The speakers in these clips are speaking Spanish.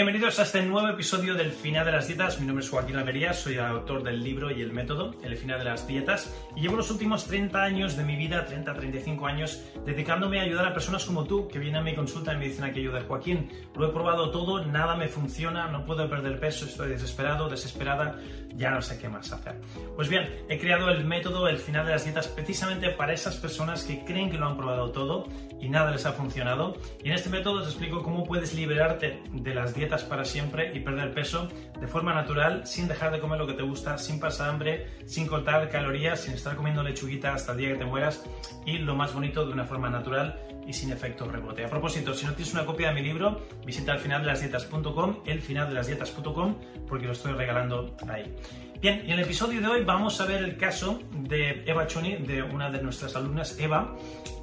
Bienvenidos a este nuevo episodio del Final de las Dietas. Mi nombre es Joaquín Almería, soy el autor del libro y el método, El Final de las Dietas, y llevo los últimos 30 años de mi vida, 30-35 años, dedicándome a ayudar a personas como tú que vienen a mi consulta y me dicen aquí ayuda Joaquín. Lo he probado todo, nada me funciona, no puedo perder peso, estoy desesperado, desesperada, ya no sé qué más hacer. Pues bien, he creado el método, El Final de las Dietas, precisamente para esas personas que creen que lo han probado todo y nada les ha funcionado. Y en este método te explico cómo puedes liberarte de las dietas para siempre y perder peso de forma natural, sin dejar de comer lo que te gusta, sin pasar hambre, sin cortar calorías, sin estar comiendo lechuguita hasta el día que te mueras y lo más bonito de una forma natural y sin efecto rebote. A propósito, si no tienes una copia de mi libro, visita elfinaldelasdietas.com, elfinaldelasdietas.com, porque lo estoy regalando ahí. Bien, y en el episodio de hoy vamos a ver el caso de Eva Choni, de una de nuestras alumnas, Eva,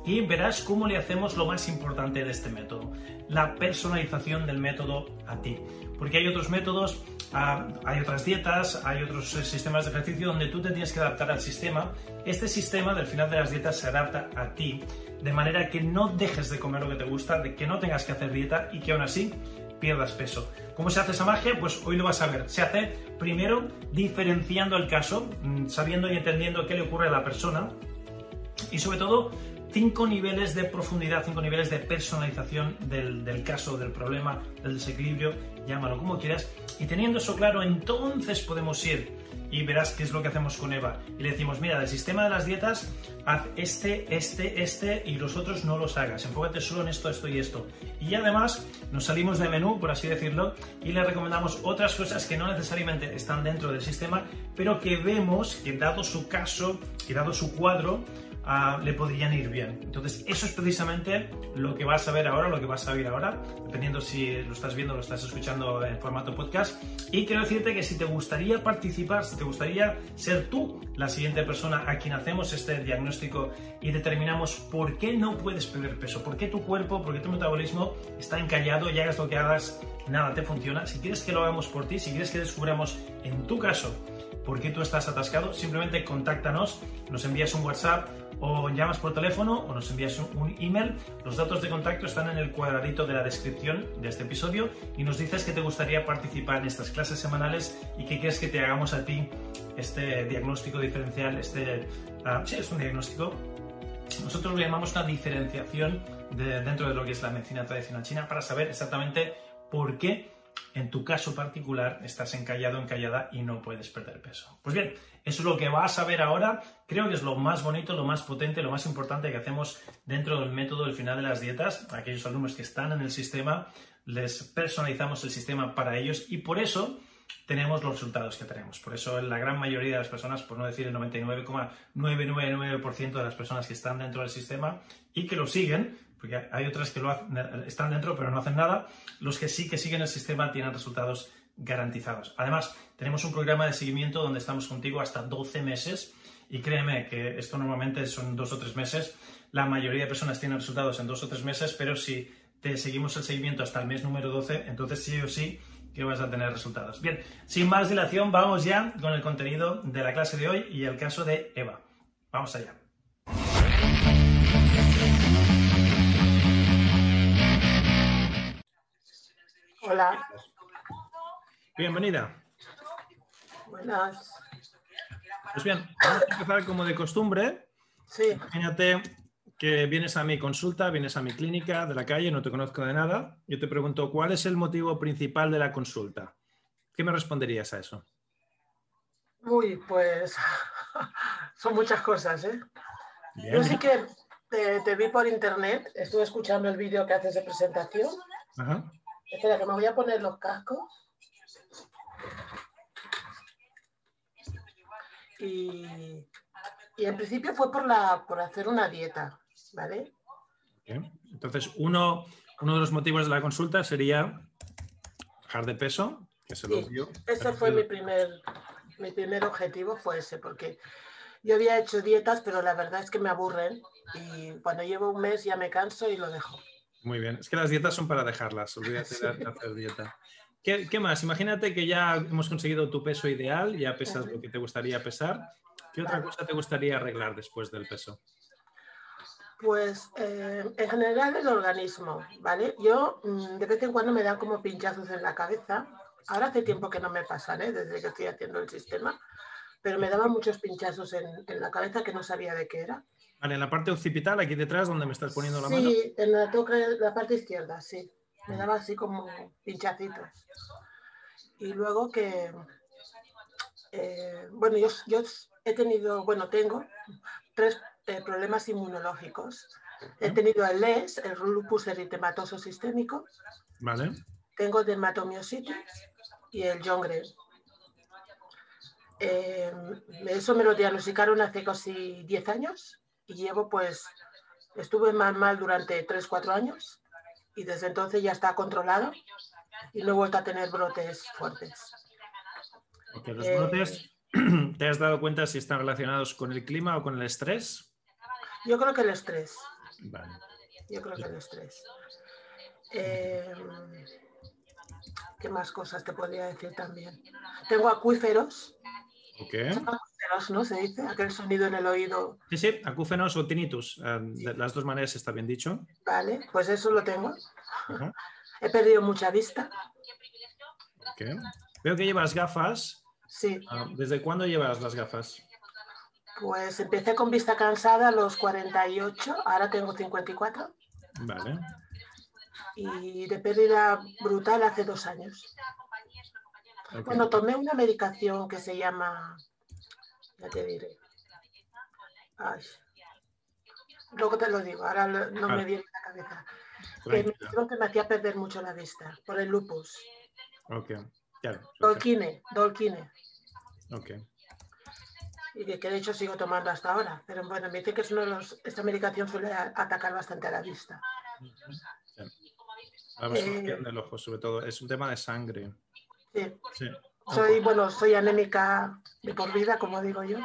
y verás cómo le hacemos lo más importante de este método, la personalización del método a ti. Porque hay otros métodos, ah, hay otras dietas, hay otros eh, sistemas de ejercicio donde tú te tienes que adaptar al sistema. Este sistema del final de las dietas se adapta a ti, de manera que no dejes de comer lo que te gusta, de que no tengas que hacer dieta y que aún así pierdas peso. ¿Cómo se hace esa magia? Pues hoy lo vas a ver. Se hace primero diferenciando el caso, mm, sabiendo y entendiendo qué le ocurre a la persona y sobre todo cinco niveles de profundidad, cinco niveles de personalización del, caso, del problema, del desequilibrio, llámalo como quieras. Y teniendo eso claro, entonces podemos ir y verás qué es lo que hacemos con Eva. Y le decimos, mira, del sistema de las dietas, haz este, este, este y los otros no los hagas. Enfócate solo en esto, esto y esto. Y además nos salimos de menú, por así decirlo, y le recomendamos otras cosas que no necesariamente están dentro del sistema, pero que vemos que dado su caso y dado su cuadro, le podrían ir bien. Entonces, eso es precisamente lo que vas a ver ahora, lo que vas a ver ahora, dependiendo si lo estás viendo o lo estás escuchando en formato podcast. Y quiero decirte que si te gustaría participar, si te gustaría ser tú la siguiente persona a quien hacemos este diagnóstico y determinamos por qué no puedes perder peso, por qué tu cuerpo, por qué tu metabolismo está encallado y hagas lo que hagas, nada te funciona. Si quieres que lo hagamos por ti, si quieres que descubramos en tu caso por qué tú estás atascado, simplemente contáctanos, nos envías un WhatsApp o llamas por teléfono o nos envías un email. Los datos de contacto están en el cuadradito de la descripción de este episodio y nos dices que te gustaría participar en estas clases semanales y que quieres que te hagamos a ti este diagnóstico diferencial, este, uh, sí, es un diagnóstico. Nosotros lo llamamos una diferenciación dentro de lo que es la medicina tradicional china para saber exactamente por qué en tu caso particular estás encallado, encallada y no puedes perder peso. Pues bien, eso es lo que vas a ver ahora. Creo que es lo más bonito, lo más potente, lo más importante que hacemos dentro del método del final de las dietas. Aquellos alumnos que están en el sistema, les personalizamos el sistema para ellos y por eso tenemos los resultados que tenemos. Por eso la gran mayoría de las personas, por no decir el 99,999% de las personas que están dentro del sistema y que lo siguen, porque hay otras que lo están dentro pero no hacen nada, los que sí que siguen el sistema tienen resultados garantizados. Además, tenemos un programa de seguimiento donde estamos contigo hasta 12 meses y créeme que esto normalmente son dos o tres meses. La mayoría de personas tienen resultados en dos o tres meses, pero si te seguimos el seguimiento hasta el mes número 12, entonces sí o sí que vas a tener resultados. Bien, sin más dilación, vamos ya con el contenido de la clase de hoy y el caso de Eva. Vamos allá. Hola. Bienvenida. Buenas. Pues bien, vamos a empezar como de costumbre. Sí. Imagínate que vienes a mi consulta, vienes a mi clínica de la calle, no te conozco de nada. Yo te pregunto, ¿cuál es el motivo principal de la consulta? ¿Qué me responderías a eso? Uy, pues son muchas cosas, ¿eh? Yo sí que te, te, vi por internet, estuve escuchando el vídeo que haces de presentación. Ajá. Espera, que me voy a poner los cascos. Y y en principio fue por, la, por hacer una dieta, ¿vale? Entonces, uno, uno de los motivos de la consulta sería bajar de peso, que se lo dio. Ese fue mi primer, mi primer objetivo, fue ese, porque yo había hecho dietas, pero la verdad es que me aburren y cuando llevo un mes ya me canso y lo dejo. Muy bien, es que las dietas son para dejarlas, olvídate de hacer dieta. ¿Qué, más? Imagínate que ya hemos conseguido tu peso ideal, ya pesas lo que te gustaría pesar. ¿Qué otra cosa te gustaría arreglar después del peso? Pues eh, en general el organismo, ¿vale? Yo mm, de vez en cuando me dan como pinchazos en la cabeza. Ahora hace tiempo que no me pasan, ¿eh? desde que estoy haciendo el sistema, pero me daban muchos pinchazos en, la cabeza que no sabía de qué era. Vale, en la parte occipital, aquí detrás, donde me estás poniendo la mano. Sí, en la, la parte izquierda, sí. Me daba así como pinchacitos. Y luego que, eh, bueno, yo, yo he tenido, bueno, tengo tres eh, problemas inmunológicos. He tenido el LES, el lupus eritematoso sistémico. Vale. Tengo dermatomiositis y el Jongre. Eh, eso me lo diagnosticaron hace casi 10 años y llevo pues, estuve mal mal durante 3-4 años y desde entonces ya está controlado y no he vuelto a tener brotes fuertes. los brotes, ¿te has dado cuenta si están relacionados con el clima o con el estrés? Yo creo que el estrés. Yo creo que el estrés. Eh, ¿Qué más cosas te podría decir también? Tengo acuíferos. Okay. Acuíferos, ¿no? Se dice, aquel sonido en el oído. Sí, sí, acúfenos o tinnitus. Eh, de las dos maneras está bien dicho. Vale, pues eso lo tengo. He perdido mucha vista. Okay. Veo que llevas gafas. Sí. Ah, ¿Desde cuándo llevas las gafas? Pues empecé con vista cansada a los 48, ahora tengo 54. Vale. Y de pérdida brutal hace dos años. Bueno, tomé una medicación que se llama, ya te diré. Ay. Luego te lo digo, ahora no me viene la cabeza. Que me que me hacía perder mucho la vista por el lupus. Ok, claro. Dolquine, Dolquine. Ok y que de hecho sigo tomando hasta ahora. Pero bueno, me dice que es uno de los, esta medicación suele atacar bastante a la vista. A ver, eh, el ojo, sobre todo. Es un tema de sangre. Sí. Soy, bueno, soy anémica de por vida, como digo yo,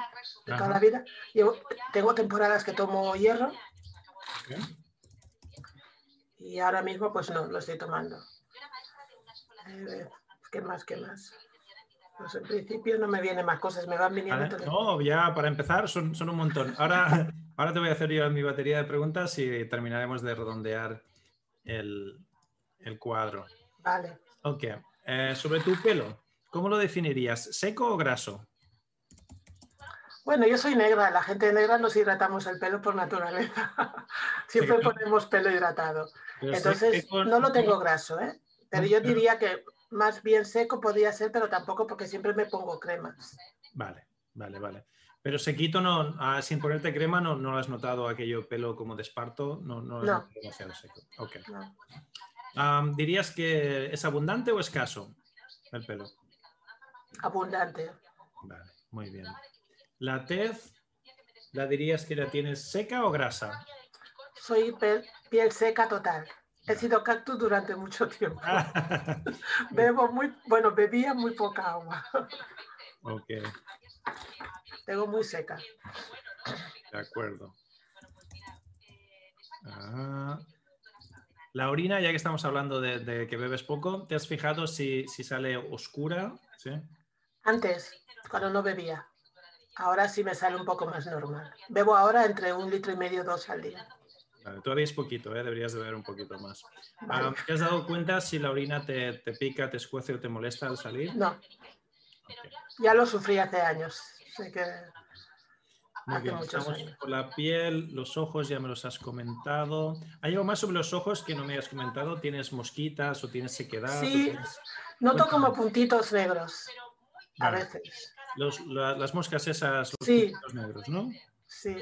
de toda la vida. tengo temporadas que tomo hierro. Y ahora mismo, pues no, lo estoy tomando. Eh, ¿Qué más? ¿Qué más? Pues en principio no me vienen más cosas, me van viniendo. No, ya para empezar son, son un montón. Ahora, ahora te voy a hacer yo mi batería de preguntas y terminaremos de redondear el, el cuadro. Vale. Ok. Eh, sobre tu pelo, ¿cómo lo definirías? ¿Seco o graso? Bueno, yo soy negra, la gente negra nos hidratamos el pelo por naturaleza. Siempre ponemos pelo hidratado. Entonces, no lo tengo graso, ¿eh? Pero yo diría que más bien seco podría ser, pero tampoco porque siempre me pongo cremas. Vale, vale, vale. Pero sequito, no, ah, sin ponerte crema, no, no has notado aquello pelo como de esparto, no, no, no. demasiado seco. Okay. ¿Dirías que es abundante o escaso el pelo? Abundante. Vale, muy bien. ¿La tez, la dirías que la tienes seca o grasa? Soy piel seca total. He sido cactus durante mucho tiempo. Bebo muy, bueno, bebía muy poca agua. ok. Tengo muy seca. De acuerdo. Ah. La orina, ya que estamos hablando de, que bebes poco, ¿te has fijado si, si sale oscura? ¿Sí? Antes, cuando no bebía. Ahora sí me sale un poco más normal. Bebo ahora entre un litro y medio, dos al día todavía es poquito, ¿eh? deberías de beber un poquito más. Ah, ¿Te has dado cuenta si la orina te, pica, te escuece o te molesta al salir? No. Ya lo sufrí hace años. Sé que hace muchos años. por la piel, los ojos ya me los has comentado. ¿Hay algo más sobre los ojos que no me has comentado? ¿Tienes mosquitas o tienes sequedad? Sí, noto como puntitos negros a veces. las moscas esas, los negros, ¿no? Sí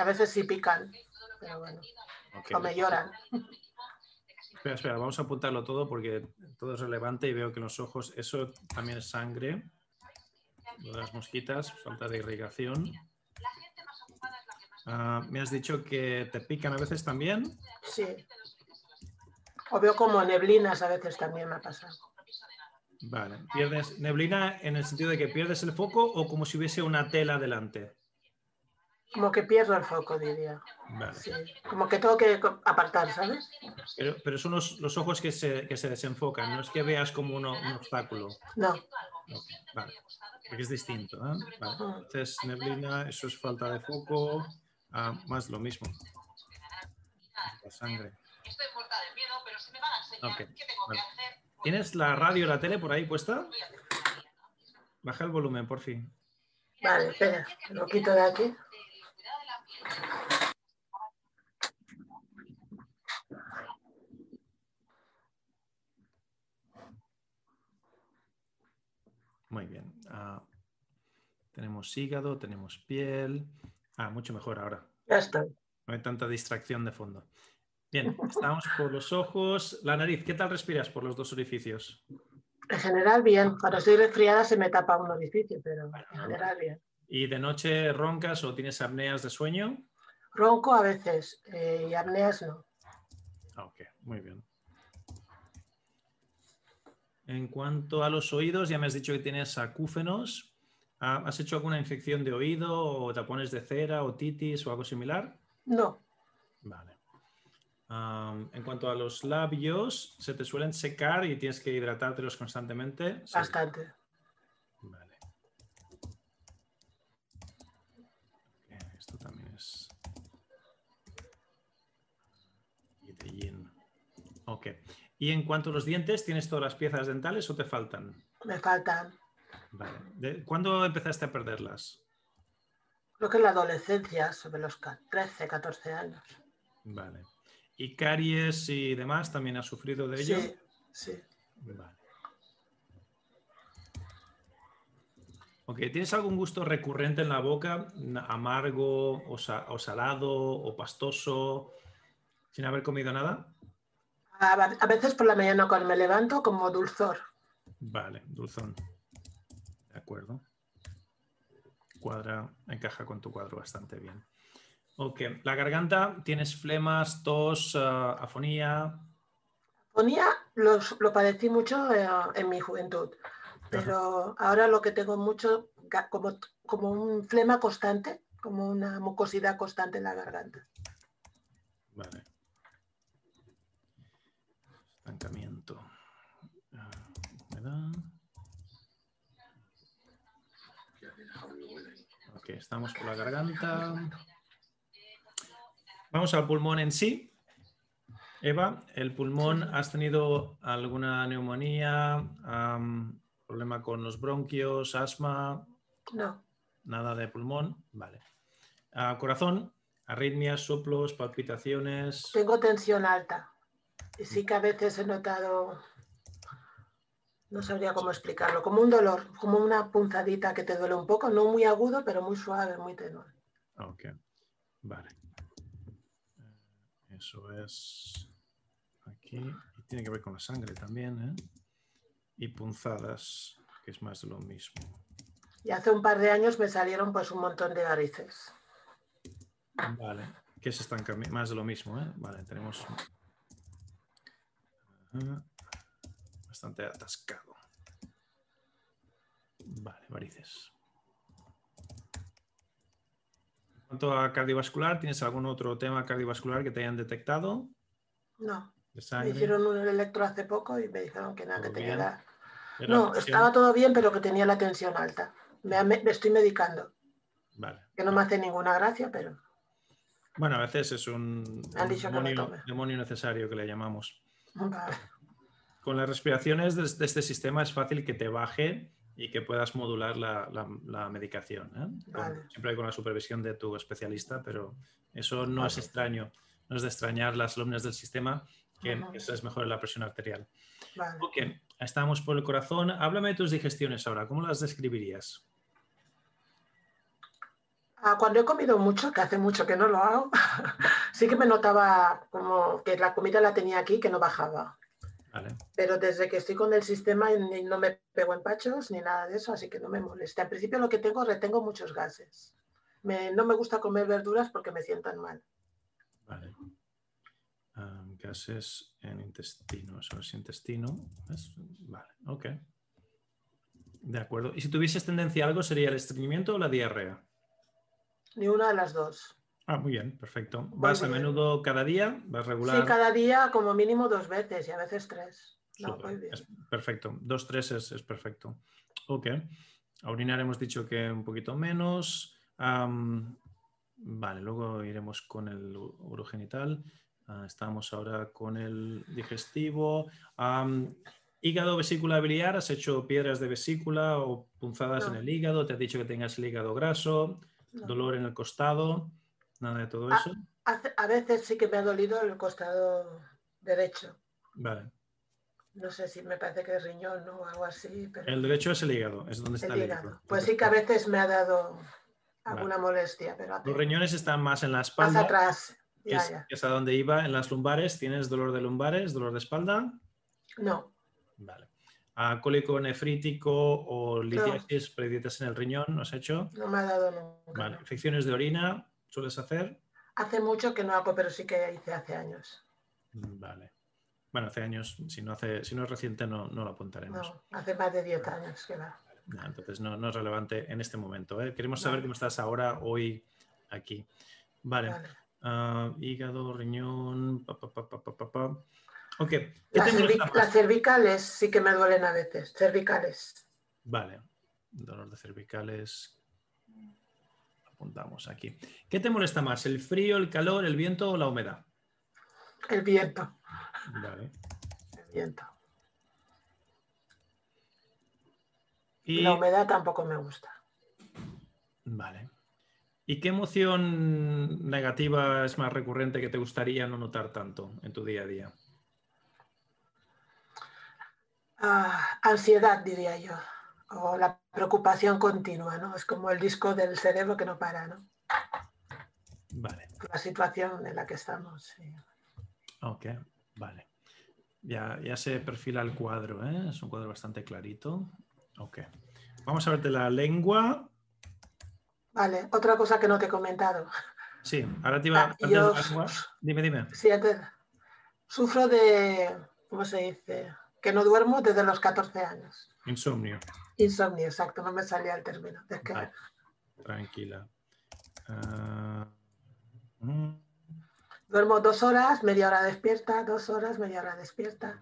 a veces sí pican, pero bueno. o me lloran. Espera, espera, vamos a apuntarlo todo porque todo es relevante y veo que los ojos, eso también es sangre. las mosquitas, falta de irrigación. Ah, me has dicho que te pican a veces también. Sí. O veo como neblinas a veces también me ha pasado. Vale. ¿Pierdes neblina en el sentido de que pierdes el foco o como si hubiese una tela delante? Como que pierdo el foco, diría. Como que tengo que apartar, ¿sabes? Pero, son los, ojos que se, que se, desenfocan, no es que veas como un obstáculo. No. Vale. Porque es distinto. ¿eh? Vale. Entonces, neblina, eso es falta de foco, ah, más lo mismo. La sangre. Estoy muerta de miedo, pero si me van a enseñar qué tengo que hacer. ¿Tienes la radio y la tele por ahí puesta? Baja el volumen, por fin. Vale, espera, lo quito de aquí. Muy bien. Ah, tenemos hígado, tenemos piel. Ah, mucho mejor ahora. Ya está. No hay tanta distracción de fondo. Bien, estamos por los ojos. La nariz, ¿qué tal respiras por los dos orificios? En general, bien. Cuando estoy resfriada se me tapa un orificio, pero en general, bien. ¿Y de noche roncas o tienes apneas de sueño? Ronco a veces eh, y apneas no. Ah, ok, muy bien. En cuanto a los oídos, ya me has dicho que tienes acúfenos. Ah, ¿Has hecho alguna infección de oído o tapones de cera o titis o algo similar? No. Vale. En cuanto a los labios, ¿se te suelen secar y tienes que hidratártelos constantemente? Bastante. Ok. Y en cuanto a los dientes, ¿tienes todas las piezas dentales o te faltan? Me faltan. Vale. ¿Cuándo empezaste a perderlas? Creo que en la adolescencia, sobre los 13, 14 años. Vale. ¿Y caries y demás también has sufrido de ello? Sí, sí. Vale. Ok, ¿tienes algún gusto recurrente en la boca? ¿Amargo o salado o pastoso? ¿Sin haber comido nada? A, veces por la mañana cuando me levanto como dulzor. Vale, dulzón. De acuerdo. Cuadra, encaja con tu cuadro bastante bien. Ok, la garganta, ¿tienes flemas, tos, eh, afonía? Afonía lo padecí mucho eh, en mi juventud, pero ahora lo que tengo mucho, como, como un flema constante, como una mucosidad constante en la garganta. Vale. Estancamiento. Ok, estamos por la garganta. Vamos al pulmón en sí. Eva, ¿el pulmón has tenido alguna neumonía, problema con los bronquios, asma? No. Nada de pulmón, vale. Ah, corazón, arritmias, soplos, palpitaciones. Tengo tensión alta sí que a veces he notado, no sabría cómo explicarlo, como un dolor, como una punzadita que te duele un poco, no muy agudo, pero muy suave, muy tenue. Ok, vale. Eso es aquí. Y tiene que ver con la sangre también, ¿eh? Y punzadas, que es más de lo mismo. Y hace un par de años me salieron pues un montón de varices. Vale, que es más de lo mismo, ¿eh? Vale, tenemos Bastante atascado. Vale, varices. En cuanto a cardiovascular, ¿tienes algún otro tema cardiovascular que te hayan detectado? No. Me hicieron un electro hace poco y me dijeron que nada, que tenía la... No, estaba todo bien, pero que tenía la tensión alta. Me, estoy medicando. Vale. Que no me hace ninguna gracia, pero... Bueno, a veces es un, demonio, necesario que le llamamos. Con las respiraciones de, este sistema es fácil que te baje y que puedas modular la, medicación. ¿eh? siempre con la supervisión de tu especialista, pero eso no es extraño. No es de extrañar las alumnas del sistema que, eso es mejor la presión arterial. Ok, estamos por el corazón. Háblame de tus digestiones ahora. ¿Cómo las describirías? Ah, cuando he comido mucho, que hace mucho que no lo hago, sí que me notaba como que la comida la tenía aquí, que no bajaba. Pero desde que estoy con el sistema no me pego empachos ni nada de eso, así que no me molesta. Al principio lo que tengo, retengo muchos gases. no me gusta comer verduras porque me sientan mal. Vale. gases en intestino. Eso es intestino. Vale, ok. De acuerdo. ¿Y si tuvieses tendencia a algo, sería el estreñimiento o la diarrea? Ni una de las dos. Ah, muy bien, perfecto. ¿Vas a menudo cada día? ¿Vas regular? Sí, cada día como mínimo dos veces y a veces tres. perfecto. Dos, tres es, perfecto. Ok. A orinar hemos dicho que un poquito menos. vale, luego iremos con el urogenital. Ah, estamos ahora con el digestivo. hígado, vesícula biliar. ¿Has hecho piedras de vesícula o punzadas en el hígado? ¿Te ha dicho que tengas el hígado graso? ¿Dolor en el costado? Nada de todo eso. A, veces sí que me ha dolido el costado derecho. Vale. No sé si me parece que es riñón o algo así. El derecho es el hígado, es donde está el, hígado. Pues sí que a veces me ha dado alguna molestia. Pero Los riñones están más en la espalda. Más atrás. Ya, es, ya. es, a donde iba, en las lumbares. ¿Tienes dolor de lumbares, dolor de espalda? No. Vale. ¿A cólico nefrítico o litiasis, no. en el riñón, ¿no has hecho? No me ha dado nunca. Vale. ¿Infecciones de orina? Sueles hacer? Hace mucho que no hago, pero sí que hice hace años. Vale. Bueno, hace años, si no, hace, si no es reciente, no, no lo apuntaremos. No, hace más de 10 años que va. entonces no, es relevante en este momento. ¿eh? Queremos saber cómo estás ahora, hoy, aquí. Vale. Ah, hígado, riñón, pa, Ok. las cervicales sí que me duelen a veces. Cervicales. Vale. Dolor de cervicales apuntamos aquí. ¿Qué te molesta más? ¿El frío, el calor, el viento o la humedad? El viento. Vale. El viento. Y... La humedad tampoco me gusta. Vale. ¿Y qué emoción negativa es más recurrente que te gustaría no notar tanto en tu día a día? Ah, ansiedad, diría yo o la preocupación continua, ¿no? Es como el disco del cerebro que no para, ¿no? Vale. La situación en la que estamos. Sí. Ok, vale. Ya, ya se perfila el cuadro, ¿eh? Es un cuadro bastante clarito. Ok. Vamos a ver de la lengua. Vale, otra cosa que no te he comentado. Sí, ahora te iba a... Ah, dime, dime. Sí, antes... Sufro de, ¿cómo se dice? Que no duermo desde los 14 años. Insomnio. Insomnio, exacto, no me salía el término. tranquila. Ah, mm. Duermo dos horas, media hora despierta, dos horas, media hora despierta.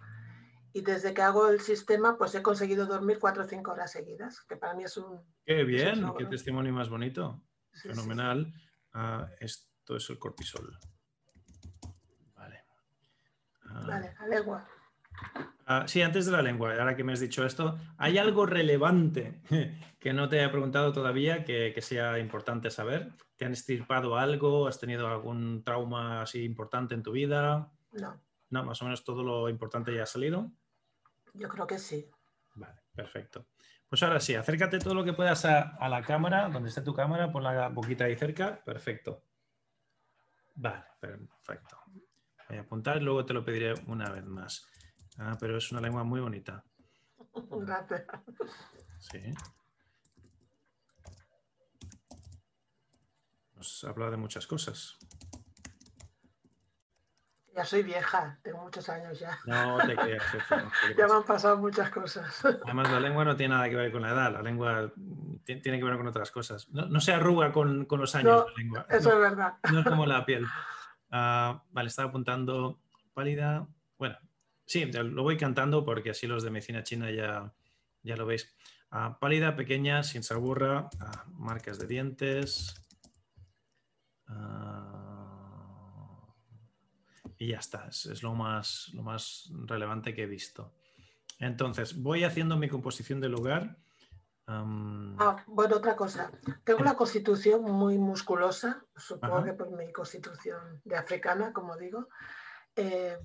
Y desde que hago el sistema, pues he conseguido dormir cuatro o cinco horas seguidas, que para mí es un... Qué bien, qué testimonio más bonito. Fenomenal. Ah, esto es el cortisol. Vale. Ah. Vale, alegua. Ah, sí, antes de la lengua, ahora que me has dicho esto, ¿hay algo relevante que no te he preguntado todavía que, sea importante saber? ¿Te han estirpado algo? ¿Has tenido algún trauma así importante en tu vida? No. No, más o menos todo lo importante ya ha salido. Yo creo que sí. Vale, perfecto. Pues ahora sí, acércate todo lo que puedas a, a la cámara, donde esté tu cámara, pon la boquita ahí cerca. Perfecto. Vale, perfecto. Voy a apuntar, luego te lo pediré una vez más. Ah, pero es una lengua muy bonita. Gracias. Sí. Nos habla de muchas cosas. Ya soy vieja, tengo muchos años ya. No te creas. ya me han pasado muchas cosas. Además, la lengua no tiene nada que ver con la edad, la lengua tiene que ver con otras cosas. No, se arruga con, los años la lengua. Eso es verdad. No es como la piel. Ah, vale, estaba apuntando pálida. Bueno, Sí, lo voy cantando porque así los de medicina china ya, ya lo veis. Ah, pálida, pequeña, sin saburra, ah, marcas de dientes. Ah, y ya está, es, lo, más, lo más relevante que he visto. Entonces, voy haciendo mi composición de lugar. bueno, otra cosa. Tengo una constitución muy musculosa, supongo que por mi constitución de africana, como digo. Eh,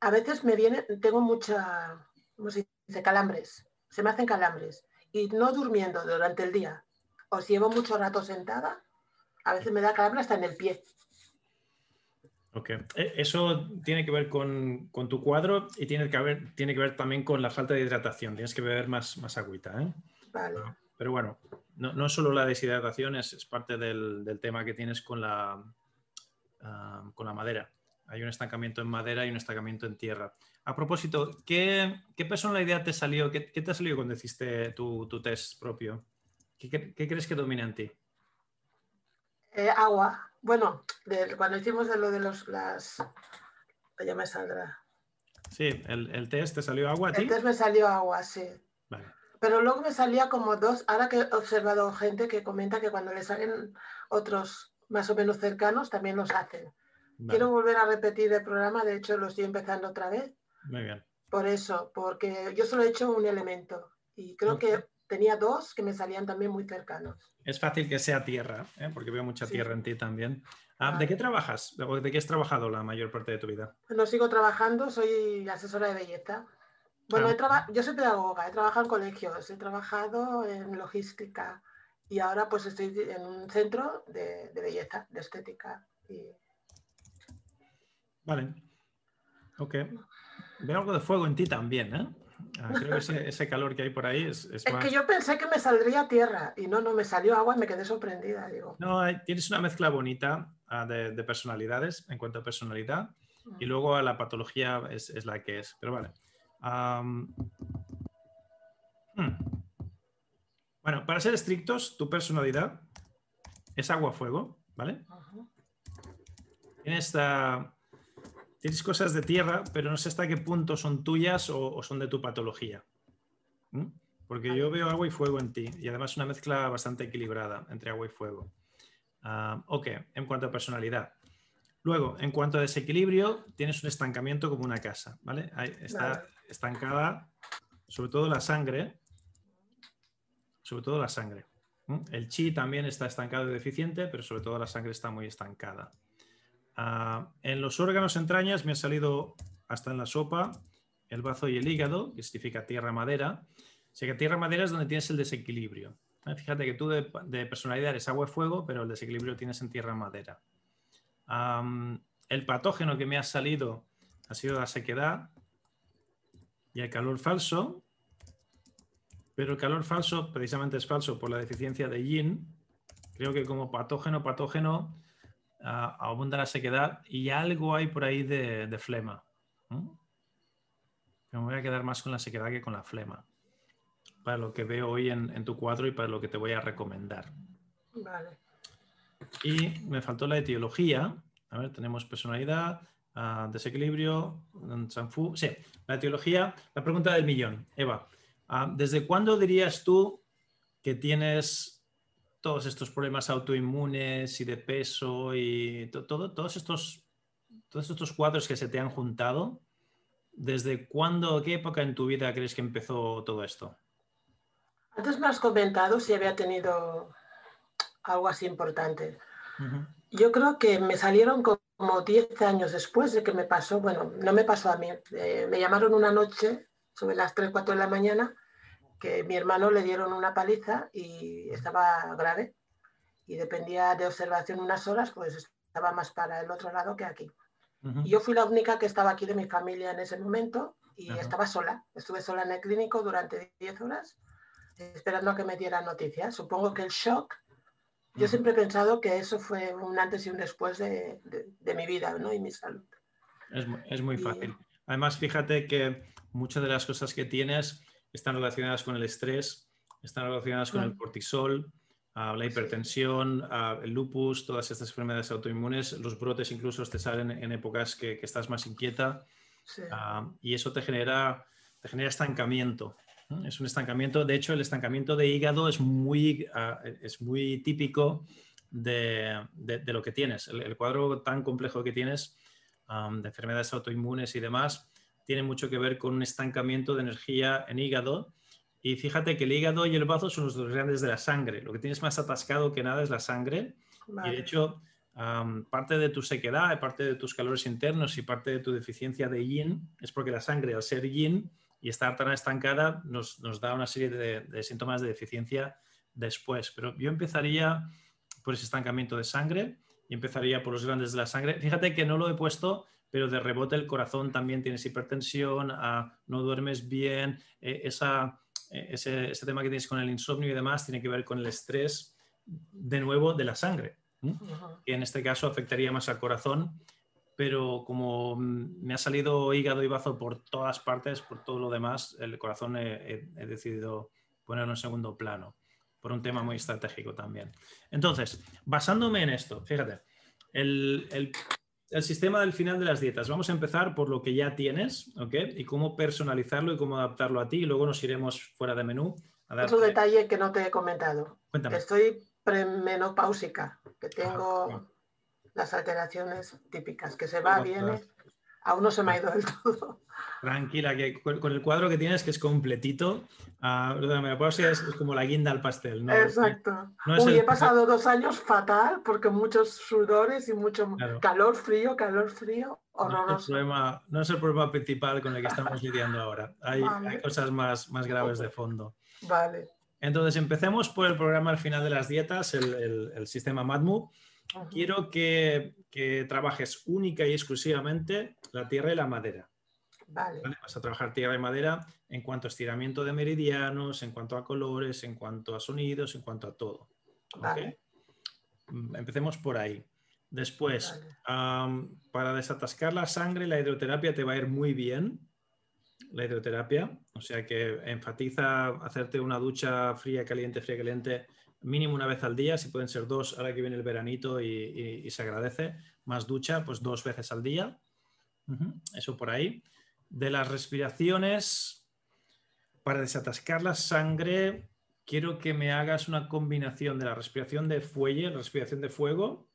a veces me viene, tengo mucha, ¿cómo se dice? Calambres, se me hacen calambres. Y no durmiendo durante el día, o si llevo mucho rato sentada, a veces me da calambre hasta en el pie. Ok. E, eso tiene que ver con, tu cuadro y tiene que, ver, tiene que ver también con la falta de hidratación. Tienes que beber más, más agüita. ¿eh? Vale. Pero bueno, no, no solo la deshidratación, es, parte del, tema que tienes con la, ah, con la madera. Hay un estancamiento en madera y un estancamiento en tierra. A propósito, ¿qué, qué personalidad te salió? ¿Qué, te salió cuando hiciste tu, test propio? ¿Qué, crees que domina en ti? Eh, agua. Bueno, cuando hicimos de lo de los, las... Ya me saldrá. Sí, el, test te salió agua a ti. El test me salió agua, sí. Vale. Pero luego me salía como dos, ahora que he observado gente que comenta que cuando le salen otros más o menos cercanos también los hacen. Quiero volver a repetir el programa, de hecho lo estoy empezando otra vez. Muy bien. Por eso, porque yo solo he hecho un elemento y creo que tenía dos que me salían también muy cercanos. Es fácil que sea tierra, ¿eh? porque veo mucha tierra en ti también. Ah, ¿De qué trabajas? ¿De qué has trabajado la mayor parte de tu vida? No sigo trabajando, soy asesora de belleza. Bueno, ah. yo soy pedagoga, he trabajado en colegios, he trabajado en logística y ahora pues estoy en un centro de, belleza, de estética. Vale. Ok. Veo algo de fuego en ti también, ¿eh? Ah, creo que ese, calor que hay por ahí es, es, que yo pensé que me saldría tierra y no, no, me salió agua y me quedé sorprendida. Digo. No, tienes una mezcla bonita ah, de, personalidades en cuanto a personalidad y mm. luego la patología es, es la que es. Pero vale. Hmm. Bueno, para ser estrictos, tu personalidad es agua-fuego, ¿vale? Tienes, tienes, cosas de tierra, pero no sé hasta qué punto son tuyas o, son de tu patología. Porque yo veo agua y fuego en ti y además una mezcla bastante equilibrada entre agua y fuego. ok, en cuanto a personalidad. Luego, en cuanto a desequilibrio, tienes un estancamiento como una casa, ¿vale? está estancada, sobre todo la sangre, sobre todo la sangre. El chi también está estancado y deficiente, pero sobre todo la sangre está muy estancada. Ah, en los órganos entrañas me ha salido hasta en la sopa el bazo y el hígado, que significa tierra-madera. O sea que tierra-madera es donde tienes el desequilibrio. Ah, fíjate que tú de, personalidad eres agua y fuego, pero el desequilibrio tienes en tierra-madera. el patógeno que me ha salido ha sido la sequedad, y el calor falso, pero el calor falso precisamente es falso por la deficiencia de yin. Creo que como patógeno, patógeno, abunda la sequedad y algo hay por ahí de, flema. Me voy a quedar más con la sequedad que con la flema, para lo que veo hoy en, tu cuadro y para lo que te voy a recomendar. Vale. Y me faltó la etiología. A ver, tenemos personalidad, desequilibrio, Sanfu. Sí, la etiología, la pregunta del millón. Eva, ah, ¿desde cuándo dirías tú que tienes todos estos problemas autoinmunes y de peso y todo, todos, estos, todos estos cuadros que se te han juntado? ¿Desde cuándo, qué época en tu vida crees que empezó todo esto? Antes me has comentado si había tenido algo así importante. Yo creo que me salieron como 10 años después de que me pasó, bueno, no me pasó a mí, eh, me llamaron una noche sobre las 3, 4 de la mañana que mi hermano le dieron una paliza y estaba grave y dependía de observación unas horas, pues estaba más para el otro lado que aquí. Y yo fui la única que estaba aquí de mi familia en ese momento y estaba sola. Estuve sola en el clínico durante 10 horas esperando a que me dieran noticias. Supongo que el shock yo siempre he pensado que eso fue un antes y un después de, mi vida ¿no? y mi salud. Es, muy fácil. Además, fíjate que muchas de las cosas que tienes están relacionadas con el estrés, están relacionadas con el cortisol, ah, la hipertensión, ah, el lupus, todas estas enfermedades autoinmunes, los brotes incluso te salen en épocas que, estás más inquieta ah, y eso te genera, te genera estancamiento. Es un estancamiento, de hecho el estancamiento de hígado es muy, es muy típico de, lo que tienes. El, cuadro tan complejo que tienes de enfermedades autoinmunes y demás tiene mucho que ver con un estancamiento de energía en hígado. Y fíjate que el hígado y el bazo son los dos grandes de la sangre. Lo que tienes más atascado que nada es la sangre. Y de hecho, parte de tu sequedad, parte de tus calores internos y parte de tu deficiencia de yin es porque la sangre, al ser yin, y estar tan estancada nos, da una serie de, síntomas de deficiencia después. Pero yo empezaría por ese estancamiento de sangre y empezaría por los grandes de la sangre. Fíjate que no lo he puesto, pero de rebote el corazón también tienes hipertensión, ah, no duermes bien, eh, esa, eh, ese, tema que tienes con el insomnio y demás tiene que ver con el estrés, de nuevo, de la sangre, que en este caso afectaría más al corazón, pero como mm, me ha salido hígado y bazo por todas partes, por todo lo demás, el corazón he decidido ponerlo en segundo plano por un tema muy estratégico también. Entonces, basándome en esto, fíjate, el, sistema del final de las dietas. Vamos a empezar por lo que ya tienes, ¿ok? Y cómo personalizarlo y cómo adaptarlo a ti. Y luego nos iremos fuera de menú. A Otro detalle que no te he comentado. Cuéntame. Estoy premenopáusica, que tengo las alteraciones típicas, que se va, viene, aún no se me ha ido del todo. Tranquila, que con el cuadro que tienes, que es completito, uh, la es, como la guinda al pastel. ¿no? Exacto. Uy, he pasado dos años fatal porque muchos sudores y mucho calor, frío, calor, frío, horroroso. No es, el problema, principal con el que estamos lidiando ahora. Hay, cosas más, más graves de fondo. Vale. Entonces, empecemos por el programa al final de las dietas, el, el, sistema Quiero que, que trabajes única y exclusivamente la tierra y la madera. Vas a trabajar tierra y madera en cuanto a estiramiento de meridianos, en cuanto a colores, en cuanto a sonidos, en cuanto a todo. Mm, empecemos por ahí. Después, para desatascar la sangre, la hidroterapia te va a ir muy bien. La hidroterapia, o sea que enfatiza hacerte una ducha fría, caliente, fría, caliente, mínimo una vez al día. Si pueden ser dos, ahora que viene el veranito y, se agradece, más ducha, pues dos veces al día. Eso por ahí de las respiraciones, para desatascar la sangre, quiero que me hagas una combinación de la respiración de fuelle, respiración de fuego,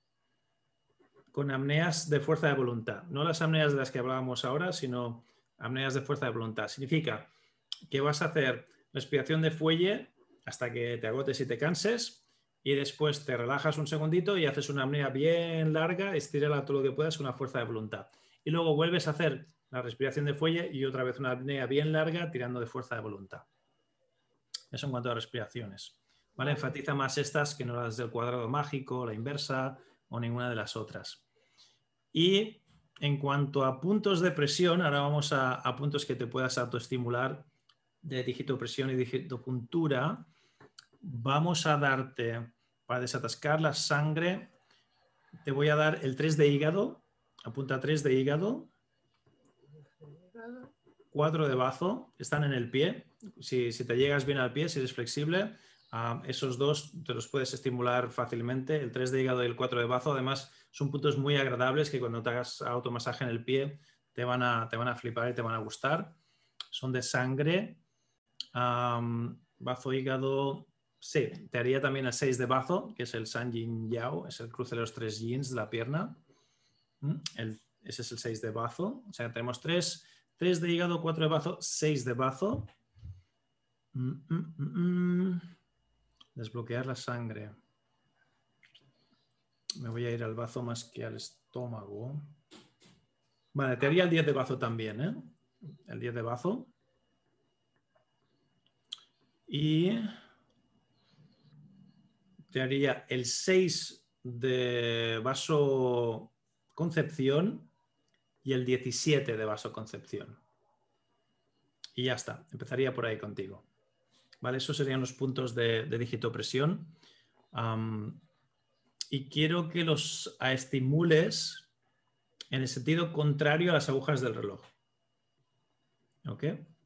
con apneas de fuerza de voluntad. No las apneas de las que hablábamos ahora, sino apneas de fuerza de voluntad. Significa que vas a hacer respiración de fuelle hasta que te agotes y te canses y después te relajas un segundito y haces una apnea bien larga, estírala todo lo que puedas con una fuerza de voluntad. Y luego vuelves a hacer la respiración de fuelle y otra vez una apnea bien larga tirando de fuerza de voluntad. Eso en cuanto a respiraciones. ¿Vale? Enfatiza más estas que no las del cuadrado mágico, la inversa o ninguna de las otras. Y en cuanto a puntos de presión, ahora vamos a, puntos que te puedas autoestimular de digitopresión y digitopuntura. Vamos a darte, para desatascar la sangre, te voy a dar el 3 de hígado, apunta 3 de hígado, cuatro de bazo, están en el pie. Si, te llegas bien al pie, si eres flexible, esos dos te los puedes estimular fácilmente. El 3 de hígado y el 4 de bazo, además, son puntos muy agradables que cuando te hagas automasaje en el pie te van a, te van a flipar y te van a gustar. Son de sangre. bazo, hígado. Sí, te haría también el 6 de bazo, que es el San Yin Yao, es el cruce de los tres yins de la pierna. ¿Mm? ese es el 6 de bazo. O sea, tenemos tres 3 de hígado, 4 de bazo, 6 de bazo. Mm, mm, Desbloquear la sangre. Me voy a ir al bazo más que al estómago. Vale, te haría el 10 de bazo también, ¿eh? El 10 de bazo. Y te haría el 6 de vaso concepción y el 17 de vasoconcepción. Y ya está, empezaría por ahí contigo. ¿Vale? Esos serían los puntos de, de digitopresión. y quiero que los estimules en el sentido contrario a las agujas del reloj. ¿Ok?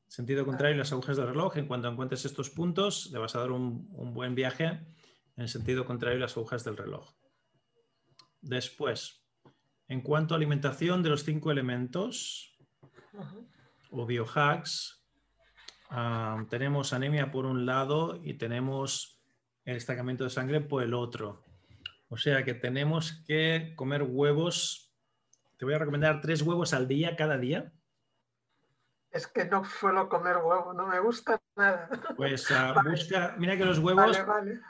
Sentido contrario a las agujas del reloj. En cuanto encuentres estos puntos, le vas a dar un buen viaje en el sentido contrario las agujas del reloj. Después, en cuanto a alimentación de los cinco elementos o biohacks, tenemos anemia por un lado y tenemos el destacamiento de sangre por el otro. O sea que tenemos que comer huevos. Te voy a recomendar tres huevos al día cada día. Es que no suelo comer huevo, no me gusta nada. Pues ah, busca, mira que los huevos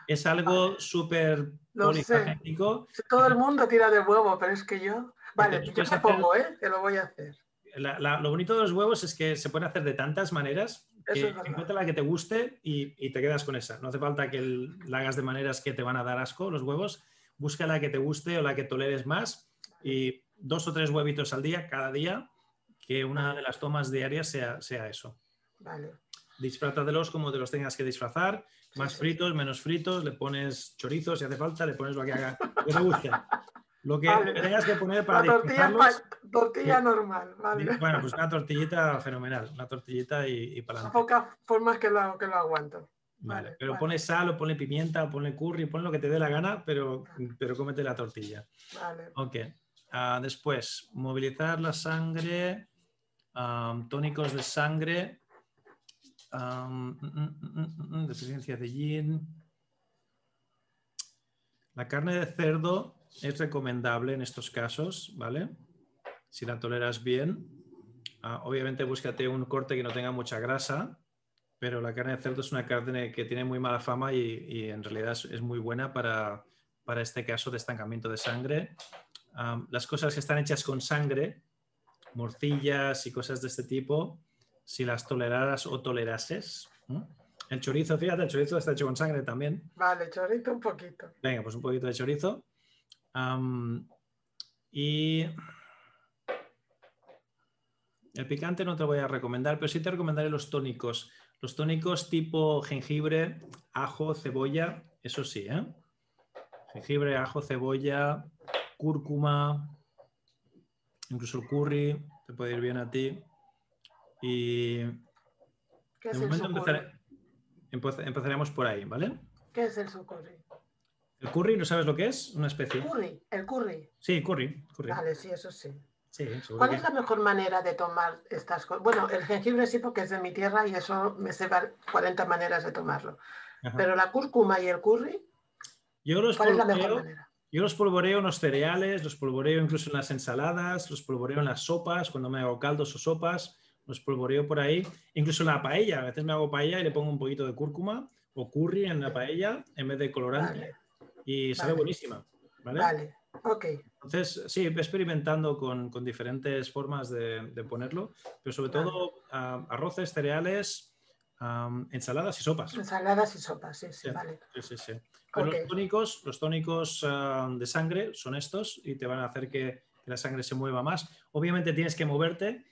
es algo súper polifacético. Todo el mundo tira de huevo, pero es que yo. Vale, yo te pongo, ¿eh? Que lo voy a hacer. lo bonito de los huevos es que se pueden hacer de tantas maneras que encuentra la que te guste y, te quedas con esa. No hace falta que la hagas de maneras que te van a dar asco los huevos. busca la que te guste o la que toleres más y dos o tres huevitos al día, cada día, que una de las tomas diarias sea, sea eso. Vale. Disfrátatelos como te los tengas que disfrazar, más fritos, menos fritos, le pones chorizo si hace falta, le pones lo que haga, lo que te guste. Lo que, Vale. tengas que poner para La tortilla, disfrutarlos. pa- tortilla normal, vale. Bueno, pues una tortillita fenomenal, una tortillita y, y para adelante. pocas formas que lo, que lo aguanto. Vale, Vale, pero pone sal o pone pimienta o pone curry, pon lo que te dé la gana, pero, pero cómete la tortilla. Vale. Ok. Ah, después, movilizar la sangre, tónicos de sangre, deficiencia de yin. La carne de cerdo es recomendable en estos casos, ¿vale? Si la toleras bien. Ah, obviamente búscate un corte que no tenga mucha grasa, pero la carne de cerdo es una carne que tiene muy mala fama y, en realidad es, muy buena para, para este caso de estancamiento de sangre. Las cosas que están hechas con sangre, morcillas y cosas de este tipo, si las toleraras o tolerases. El chorizo, fíjate, el chorizo está hecho con sangre también. Vale, chorito un poquito. Venga, pues un poquito de chorizo. Y el picante no te voy a recomendar, pero sí te recomendaré los tónicos. Los tónicos tipo jengibre, ajo, cebolla, eso sí, ¿eh? Jengibre, ajo, cebolla, cúrcuma, incluso el curry, te puede ir bien a ti. Y ¿Qué de es el momento empezare- empezaremos por ahí, ¿vale? ¿Qué es el sucurri? El curry, ¿no sabes lo que es? Una especie. Curry, el curry. Sí, curry. curry. Vale, sí, eso sí. ¿Cuál es la mejor manera de tomar estas cosas? Bueno, el jengibre sí porque es de mi tierra y eso me sé var- 40 maneras de tomarlo. Ajá. Pero la cúrcuma y el curry, Yo los, ¿cuál es la mejor manera? Yo los polvoreo en los cereales, los polvoreo incluso en las ensaladas, los polvoreo en las sopas, cuando me hago caldos o sopas, los polvoreo por ahí. Incluso en la paella, a veces me hago paella y le pongo un poquito de cúrcuma o curry en la paella en vez de colorante Vale, y sabe Vale. buenísima. ¿vale? vale, ok. Entonces, sí, experimentando con, con diferentes formas de, de ponerlo, pero sobre todo ah, arroces, cereales, ensaladas y sopas. Ensaladas y sopas, sí, sí, Sí. vale. Sí, sí, sí. Pero los tónicos, los tónicos de sangre son estos y te van a hacer que, que la sangre se mueva más. Obviamente tienes que moverte,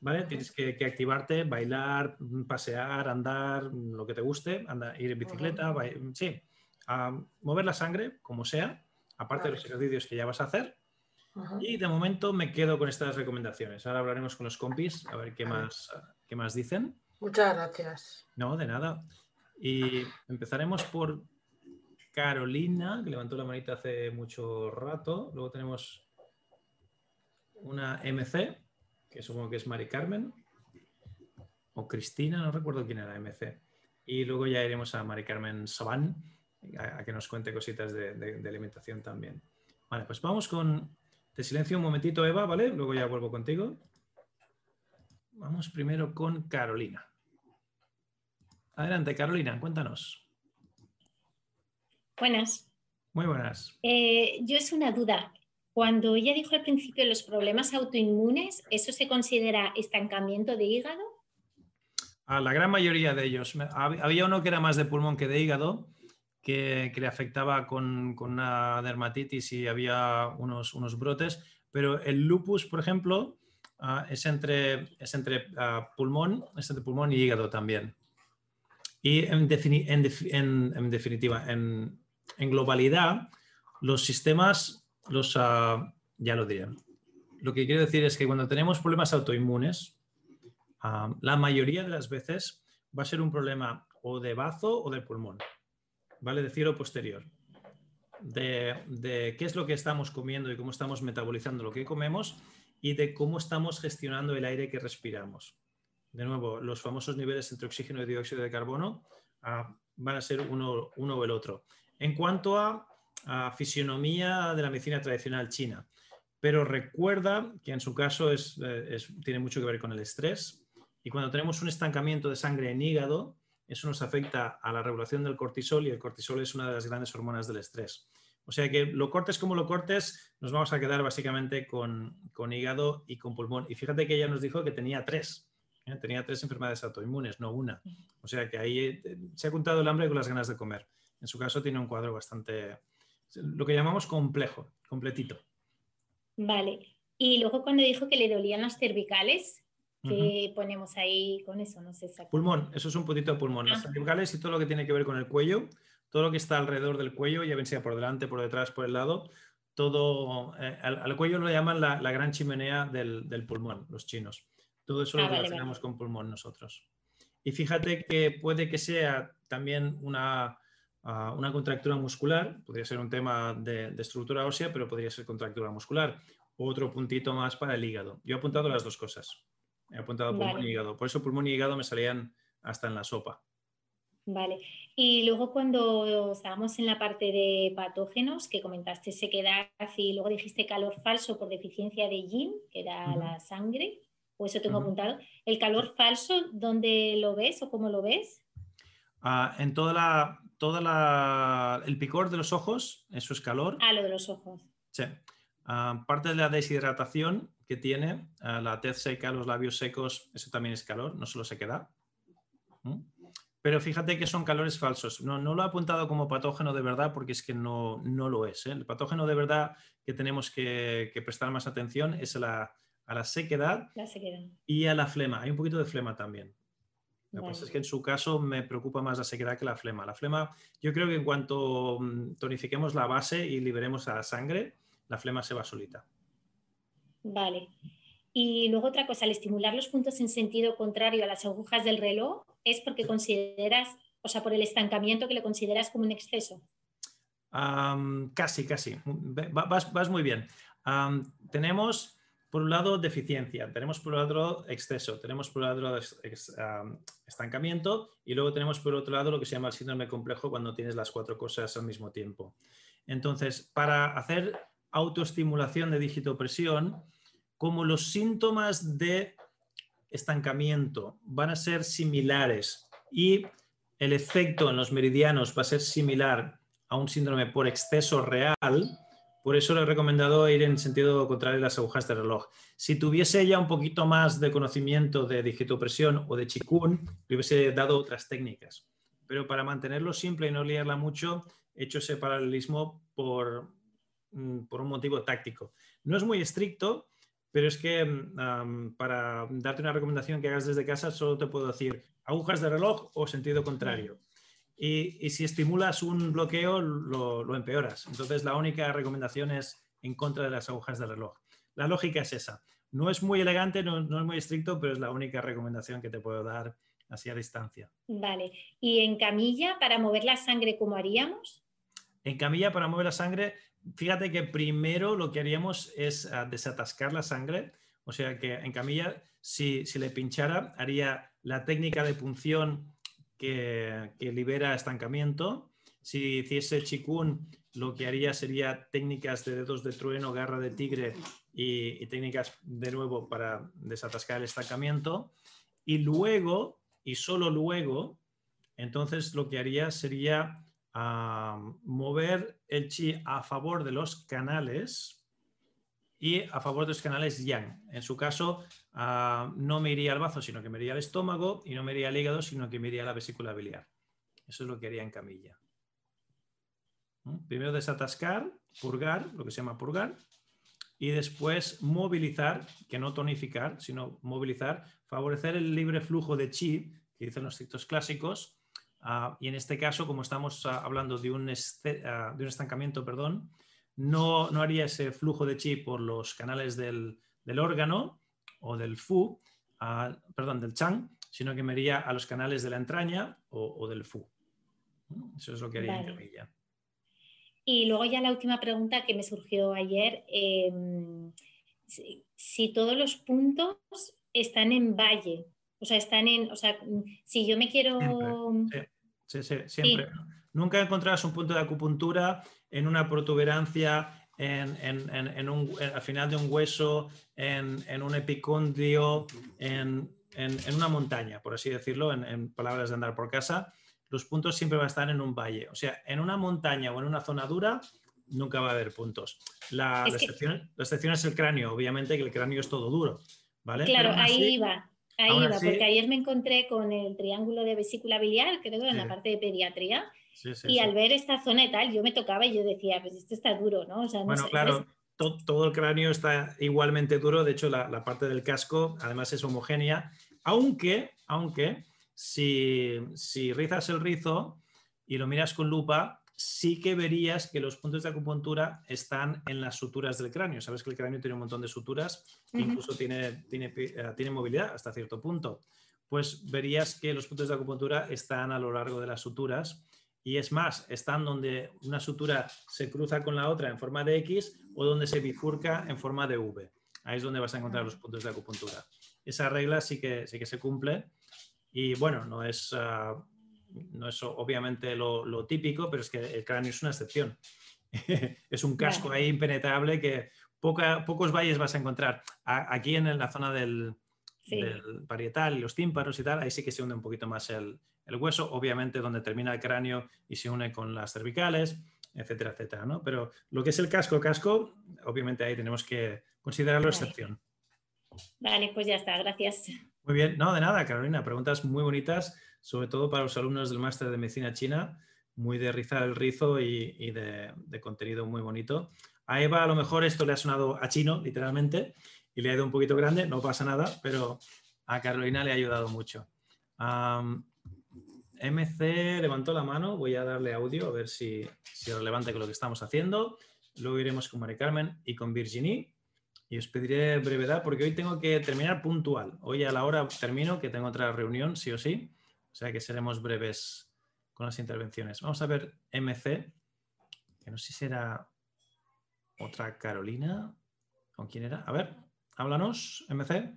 ¿vale? Tienes que, que activarte, bailar, mm, pasear, andar, mm, lo que te guste, andar, ir en bicicleta, bai- sí. Ah, mover la sangre, como sea, aparte de los ejercicios que ya vas a hacer. Y de momento me quedo con estas recomendaciones. Ahora hablaremos con los compis a ver qué más, qué más dicen. Muchas gracias. No, de nada. Y empezaremos por Carolina, que levantó la manita hace mucho rato. Luego tenemos una MC, que supongo que es Mari Carmen. O Cristina, no recuerdo quién era MC. Y luego ya iremos a Mari Carmen Saban, a, que nos cuente cositas de, de- de alimentación también. Vale, pues vamos con... Te silencio un momentito, Eva, ¿vale? Luego ya vuelvo contigo. Vamos primero con Carolina. Adelante, Carolina, cuéntanos. Buenas. Muy buenas. Eh, yo es una duda. Cuando ella dijo al principio los problemas autoinmunes, ¿eso se considera estancamiento de hígado? A la gran mayoría de ellos. Había uno que era más de pulmón que de hígado, que, que le afectaba con, con una dermatitis y había unos, unos brotes, pero el lupus, por ejemplo, ah, es entre, es entre ah, pulmón, es entre pulmón y hígado también. Y en, defini- en def- en- en definitiva, en, en globalidad, los sistemas, los, ah, ya lo diré. Lo que quiero decir es que cuando tenemos problemas autoinmunes, ah, la mayoría de las veces va a ser un problema o de bazo o del pulmón, ¿vale? De cielo posterior. De, de qué es lo que estamos comiendo y cómo estamos metabolizando lo que comemos y de cómo estamos gestionando el aire que respiramos. De nuevo, los famosos niveles entre oxígeno y dióxido de carbono ah, van a ser uno, o el otro. En cuanto a, fisionomía de la medicina tradicional china, pero recuerda que en su caso eh, tiene mucho que ver con el estrés y cuando tenemos un estancamiento de sangre en hígado, eso nos afecta a la regulación del cortisol y el cortisol es una de las grandes hormonas del estrés. O sea que lo cortes como lo cortes, nos vamos a quedar básicamente con, con hígado y con pulmón. Y fíjate que ella nos dijo que tenía tres. ¿Eh? Tenía tres enfermedades autoinmunes, no una. O sea que ahí eh, se ha juntado el hambre con las ganas de comer. En su caso tiene un cuadro bastante, lo que llamamos complejo, completito. Vale. Y luego cuando dijo que le dolían las cervicales, ¿qué ponemos ahí con eso? No sé exactamente. Pulmón, eso es un puntito de pulmón. Las ah. cervicales y todo lo que tiene que ver con el cuello, todo lo que está alrededor del cuello, ya ven sea por delante, por detrás, por el lado, todo, eh, al, cuello lo llaman la, gran chimenea del, pulmón, los chinos. Todo eso lo ah, relacionamos con pulmón nosotros. Y fíjate que puede que sea también una, ah, una contractura muscular, podría ser un tema de, estructura ósea, pero podría ser contractura muscular. Otro puntito más para el hígado. Yo he apuntado las dos cosas. He apuntado pulmón y hígado. Por eso pulmón y hígado me salían hasta en la sopa. Vale. Y luego cuando estábamos en la parte de patógenos, que comentaste sequedad y luego dijiste calor falso por deficiencia de yin, que era la sangre, o eso tengo apuntado. ¿El calor falso, dónde lo ves o cómo lo ves? Ah, en toda la, toda la, el picor de los ojos, eso es calor. Ah, lo de los ojos. Sí. Ah, parte de la deshidratación que tiene, ah, la tez seca, los labios secos, eso también es calor, no solo sequedad. ¿Mm? Pero fíjate que son calores falsos. No, lo he apuntado como patógeno de verdad porque es que no, no lo es. ¿eh? El patógeno de verdad que tenemos que, prestar más atención es a la, sequedad, y a la flema. Hay un poquito de flema también. Lo que pasa es que en su caso me preocupa más la sequedad que la flema. La flema, yo creo que en cuanto mm, tonifiquemos la base y liberemos a la sangre, la flema se va solita. Vale. Y luego otra cosa, al estimular los puntos en sentido contrario a las agujas del reloj, es porque consideras, o sea, por el estancamiento que lo consideras como un exceso. casi, casi. Vas, muy bien. tenemos, por un lado, deficiencia, tenemos por otro exceso, tenemos por otro estancamiento. Y luego tenemos por otro lado lo que se llama el síndrome complejo cuando tienes las cuatro cosas al mismo tiempo. Entonces, para hacer autoestimulación de digitopresión, como los síntomas de estancamiento van a ser similares y el efecto en los meridianos va a ser similar a un síndrome por exceso real, por eso le he recomendado ir en sentido contrario a las agujas de reloj. Si tuviese ya un poquito más de conocimiento de digitopresión o de chikun, le hubiese dado otras técnicas. Pero para mantenerlo simple y no liarla mucho, he hecho ese paralelismo por, mm, por un motivo táctico. No es muy estricto, pero es que mm, para darte una recomendación que hagas desde casa, solo te puedo decir agujas de reloj o sentido contrario. Y, si estimulas un bloqueo, lo, empeoras. Entonces, la única recomendación es en contra de las agujas de reloj. La lógica es esa. No es muy elegante, no, no es muy estricto, pero es la única recomendación que te puedo dar así a distancia. Vale. ¿Y en camilla, para mover la sangre, cómo haríamos? En camilla, para mover la sangre, fíjate que primero lo que haríamos es ah, desatascar la sangre, o sea que en camilla, si, le pinchara, haría la técnica de punción que, libera estancamiento. Si hiciese chikun, lo que haría sería técnicas de dedos de trueno, garra de tigre y, técnicas de nuevo para desatascar el estancamiento. Y luego, y solo luego, entonces lo que haría sería a mover el chi a favor de los canales y a favor de los canales yang. En su caso, no me iría al bazo, sino que me iría al estómago y no me iría al hígado, sino que me iría a la vesícula biliar. Eso es lo que haría en camilla. ¿Mm? Primero desatascar, purgar, lo que se llama purgar, y después movilizar, que no tonificar, sino movilizar, favorecer el libre flujo de chi, que dicen los ciclos clásicos, Ah, y en este caso, como estamos ah, hablando de un, ah, de un, estancamiento, perdón, no, no, haría ese flujo de chi por los canales del, del órgano o del fu, perdón, del chang, sino que me iría a los canales de la entraña o, del fu. Eso es lo que haría en camilla. Y luego ya la última pregunta que me surgió ayer, em, si, todos los puntos están en valle, o sea, están en, o sea, si yo me quiero... Sí, sí, siempre. Nunca encontrarás un punto de acupuntura en una protuberancia, en, un, al final de un hueso, en, un epicondrio, en, una montaña, por así decirlo, en, palabras de andar por casa. Los puntos siempre van a estar en un valle. O sea, en una montaña o en una zona dura, nunca va a haber puntos. La, excepción, es el cráneo, obviamente que el cráneo es todo duro. ¿vale? Claro, ahí va. Ahí va, porque ayer me encontré con el triángulo de vesícula biliar, creo, en la parte de pediatría, y al ver esta zona y tal, yo me tocaba y yo decía, pues esto está duro, ¿no? bueno, claro, todo, el cráneo está igualmente duro, de hecho la, parte del casco además es homogénea, aunque, aunque si, si rizas el rizo y lo miras con lupa, sí que verías que los puntos de acupuntura están en las suturas del cráneo. Sabes que el cráneo tiene un montón de suturas, incluso tiene, tiene, eh, tiene movilidad hasta cierto punto. Pues verías que los puntos de acupuntura están a lo largo de las suturas y es más, están donde una sutura se cruza con la otra en forma de X o donde se bifurca en forma de V. Ahí es donde vas a encontrar los puntos de acupuntura. Esa regla sí que, sí que se cumple y bueno, no es, ah, no es obviamente lo, típico, pero es que el cráneo es una excepción. es un casco ahí impenetrable que pocos valles vas a encontrar. aquí en la zona del, del parietal y los tímpanos y tal, ahí sí que se hunde un poquito más el, el hueso, obviamente donde termina el cráneo y se une con las cervicales, etcétera, etcétera, ¿no? Pero lo que es el casco, casco, obviamente ahí tenemos que considerarlo excepción. Vale, pues ya está, gracias. Muy bien, no, de nada, Carolina, preguntas muy bonitas, sobre todo para los alumnos del máster de medicina china, muy de rizar el rizo y, de, contenido muy bonito. A Eva a lo mejor esto le ha sonado a chino, literalmente, y le ha ido un poquito grande, no pasa nada, pero a Carolina le ha ayudado mucho. MC levantó la mano, voy a darle audio a ver si, si es relevante con lo que estamos haciendo. Luego iremos con Mari Carmen y con Virginie. Y os pediré brevedad porque hoy tengo que terminar puntual. Hoy a la hora termino, que tengo otra reunión, sí o sí. O sea que seremos breves con las intervenciones. Vamos a ver MC, que no sé si será otra Carolina. ¿Con quién era? A ver, háblanos, MC.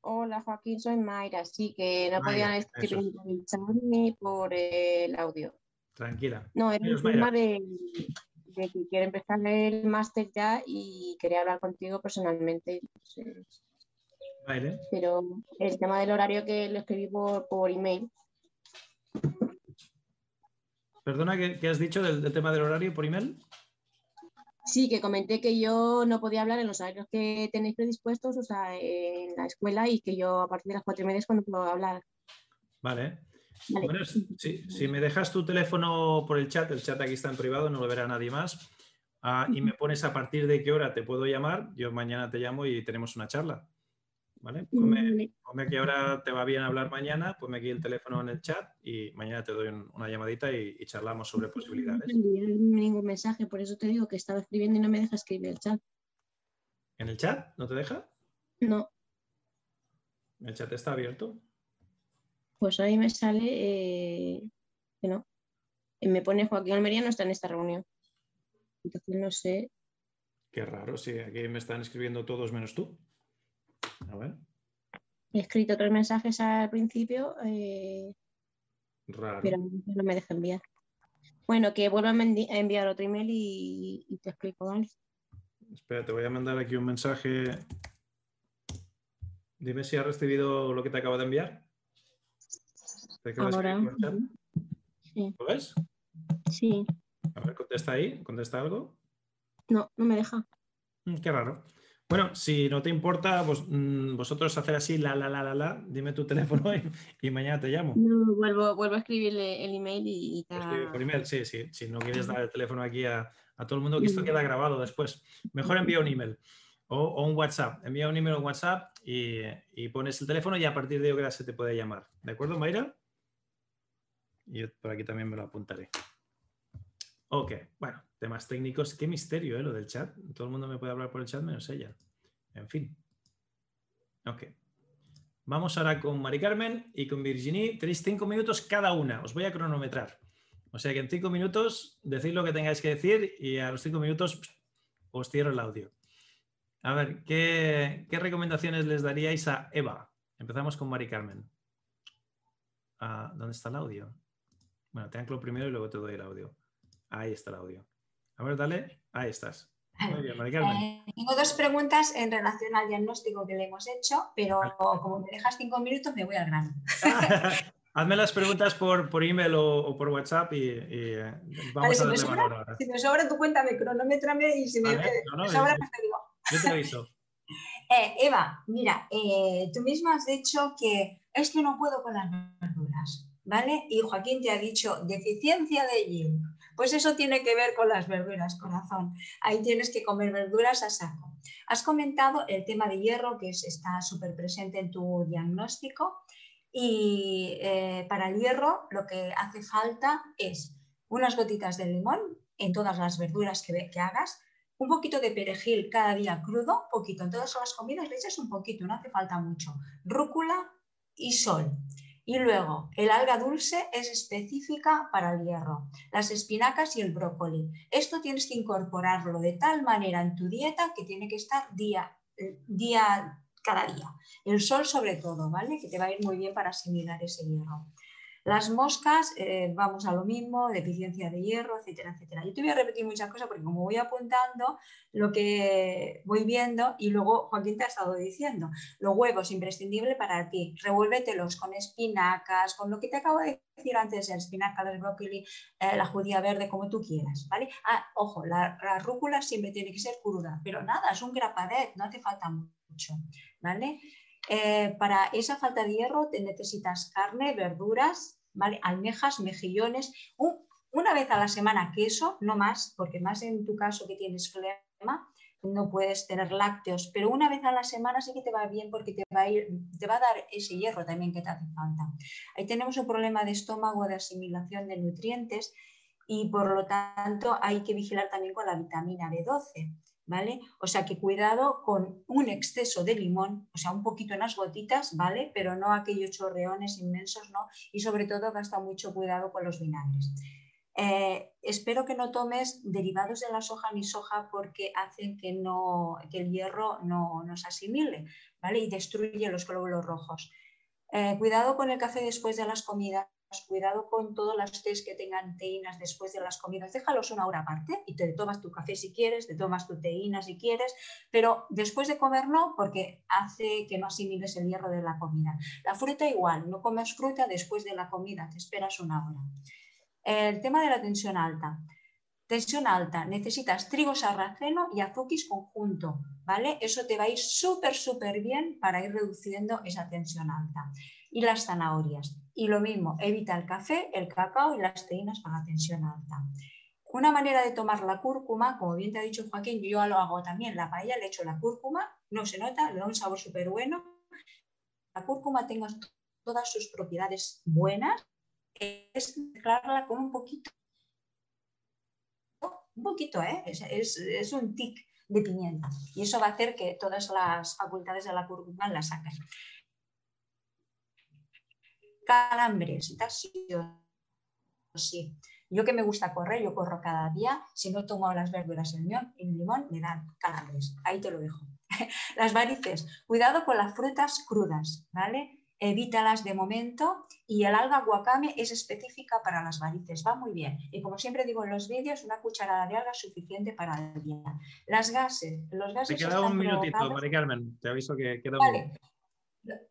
Hola Joaquín, soy Mayra. Sí, que no podían escribir por el chat ni por el audio. Tranquila. No, era un tema de, que quiero empezar el máster ya y quería hablar contigo personalmente. Vale. Pero el tema del horario que lo escribí por, por email. Perdona, ¿qué, has dicho del, tema del horario por email? Sí, que comenté que yo no podía hablar en los horarios que tenéis predispuestos, o sea, en la escuela, y que yo a partir de las cuatro y media es cuando puedo hablar. Vale. Bueno, si, me dejas tu teléfono por el chat, el chat aquí está en privado, no lo verá nadie más, ah, y me pones a partir de qué hora te puedo llamar, yo mañana te llamo y tenemos una charla. ¿Vale? Ponme, que ahora te va bien hablar mañana, ponme aquí el teléfono en el chat y mañana te doy una llamadita y, charlamos sobre posibilidades. No ningún mensaje, por eso te digo que estaba escribiendo y no me deja escribir el chat. ¿En el chat? ¿No te deja? No. ¿El chat está abierto? Pues ahí me sale eh, que no. Me pone Joaquín Almería no está en esta reunión. Entonces no sé. Qué raro, sí, aquí me están escribiendo todos menos tú. He escrito tres mensajes al principio, eh, pero no me deja enviar. Bueno, que vuelva a enviar otro email y, te explico, ¿vale? Espera, te voy a mandar aquí un mensaje. Dime si has recibido lo que te acabo de enviar. Ahora. ¿Lo ves? Sí. A ver, contesta ahí, contesta algo. No, no me deja. Mm, qué raro. Bueno, si no te importa, mm, vosotros hacer así, la, la, la, la, la, dime tu teléfono y, mañana te llamo. vuelvo, vuelvo a escribirle el email y... Por email, sí, sí. Si no quieres dar el teléfono aquí a, todo el mundo, que esto queda grabado después. Mejor envía un email o, un WhatsApp. Envía un email o un WhatsApp y, pones el teléfono y a partir de ahora se te puede llamar. ¿De acuerdo, Mayra? Y yo por aquí también me lo apuntaré. Ok, bueno, temas técnicos. Qué misterio, ¿eh? Lo del chat. Todo el mundo me puede hablar por el chat menos ella. En fin. Ok. Vamos ahora con Mari Carmen y con Virginie. Tenéis cinco minutos cada una. Os voy a cronometrar. O sea que en cinco minutos decid lo que tengáis que decir y a los cinco minutos os cierro el audio. A ver, ¿qué, recomendaciones les daríais a Eva? Empezamos con Mari Carmen. Ah, ¿Dónde está el audio? Bueno, te anclo primero y luego te doy el audio. Ahí está el audio. A ver, dale. Ahí estás. Muy bien, eh, tengo dos preguntas en relación al diagnóstico que le hemos hecho, pero como me dejas cinco minutos, me voy al grano. Hazme las preguntas por, por email o, por WhatsApp y, eh, vamos a darle si ahora. Si me sobra, tú cuéntame, cronométrame y si me, sobra, pues te digo. Yo te aviso. Eh, Eva, mira, tú misma has dicho que es que no puedo con las verduras. ¿vale? Y Joaquín te ha dicho deficiencia de yin. Pues eso tiene que ver con las verduras, corazón. Ahí tienes que comer verduras a saco. Has comentado el tema de hierro, que está súper presente en tu diagnóstico. Y eh, para el hierro lo que hace falta es unas gotitas de limón en todas las verduras que, que hagas, un poquito de perejil cada día crudo, poquito. En todas las comidas le echas un poquito, no hace falta mucho. Rúcula y sol. Y luego, el alga dulce es específica para el hierro, las espinacas y el brócoli. Esto tienes que incorporarlo de tal manera en tu dieta que tiene que estar día, día cada día. El sol sobre todo, ¿vale? Que te va a ir muy bien para asimilar ese hierro. Las moscas, eh, vamos a lo mismo, deficiencia de hierro, etcétera, etcétera. Yo te voy a repetir muchas cosas porque como voy apuntando lo que voy viendo y luego Joaquín te ha estado diciendo, los huevos imprescindible para ti, revuélvetelos con espinacas, con lo que te acabo de decir antes, el espinaca, el brócoli, eh, la judía verde, como tú quieras, ¿vale? Ah, ojo, la, la, rúcula siempre tiene que ser cruda, pero nada, es un grapadet, no hace falta mucho, ¿vale? Eh, para esa falta de hierro te necesitas carne, verduras, almejas, mejillones, una vez a la semana queso, no más, porque más en tu caso que tienes flema, no puedes tener lácteos, pero una vez a la semana sí que te va bien porque te va a, ir, te va a dar ese hierro también que te hace falta. Ahí tenemos un problema de estómago, de asimilación de nutrientes y por lo tanto hay que vigilar también con la vitamina B12. ¿Vale? O sea que cuidado con un exceso de limón, o sea, un poquito en las gotitas, ¿vale? Pero no aquellos chorreones inmensos, ¿no? Y sobre todo gasta mucho cuidado con los vinagres. Eh, espero que no tomes derivados de la soja ni soja porque hacen que, no, que el hierro no, no se asimile, ¿vale? Y destruye los glóbulos rojos. Eh, cuidado con el café después de las comidas cuidado con todas las tés que tengan teínas después de las comidas, déjalos una hora aparte y te tomas tu café si quieres, te tomas tu teína si quieres, pero después de comer no, porque hace que no asimiles el hierro de la comida. La fruta igual, no comes fruta después de la comida, te esperas una hora. El tema de la tensión alta. Tensión alta, necesitas trigo sarraceno y azúquis conjunto, ¿vale? Eso te va a ir súper, súper bien para ir reduciendo esa tensión alta. Y las zanahorias. Y lo mismo, evita el café, el cacao y las teínas para tensión alta. Una manera de tomar la cúrcuma, como bien te ha dicho Joaquín, yo lo hago también, la paella le echo la cúrcuma, no se nota, le da un sabor súper bueno. La cúrcuma tenga todas sus propiedades buenas, es mezclarla con un poquito, un poquito, ¿eh? es, es, es un tic de pimienta. Y eso va a hacer que todas las facultades de la cúrcuma la saquen calambres, sí. Yo que me gusta correr, yo corro cada día, si no tomo las verduras en el limón, me dan calambres. Ahí te lo dejo. las varices, cuidado con las frutas crudas, ¿vale? Evítalas de momento y el alga guacame es específica para las varices, va muy bien. Y como siempre digo en los vídeos, una cucharada de alga es suficiente para el día. Las gases, los gases. Te queda un minutito, Mari Carmen, te aviso que queda un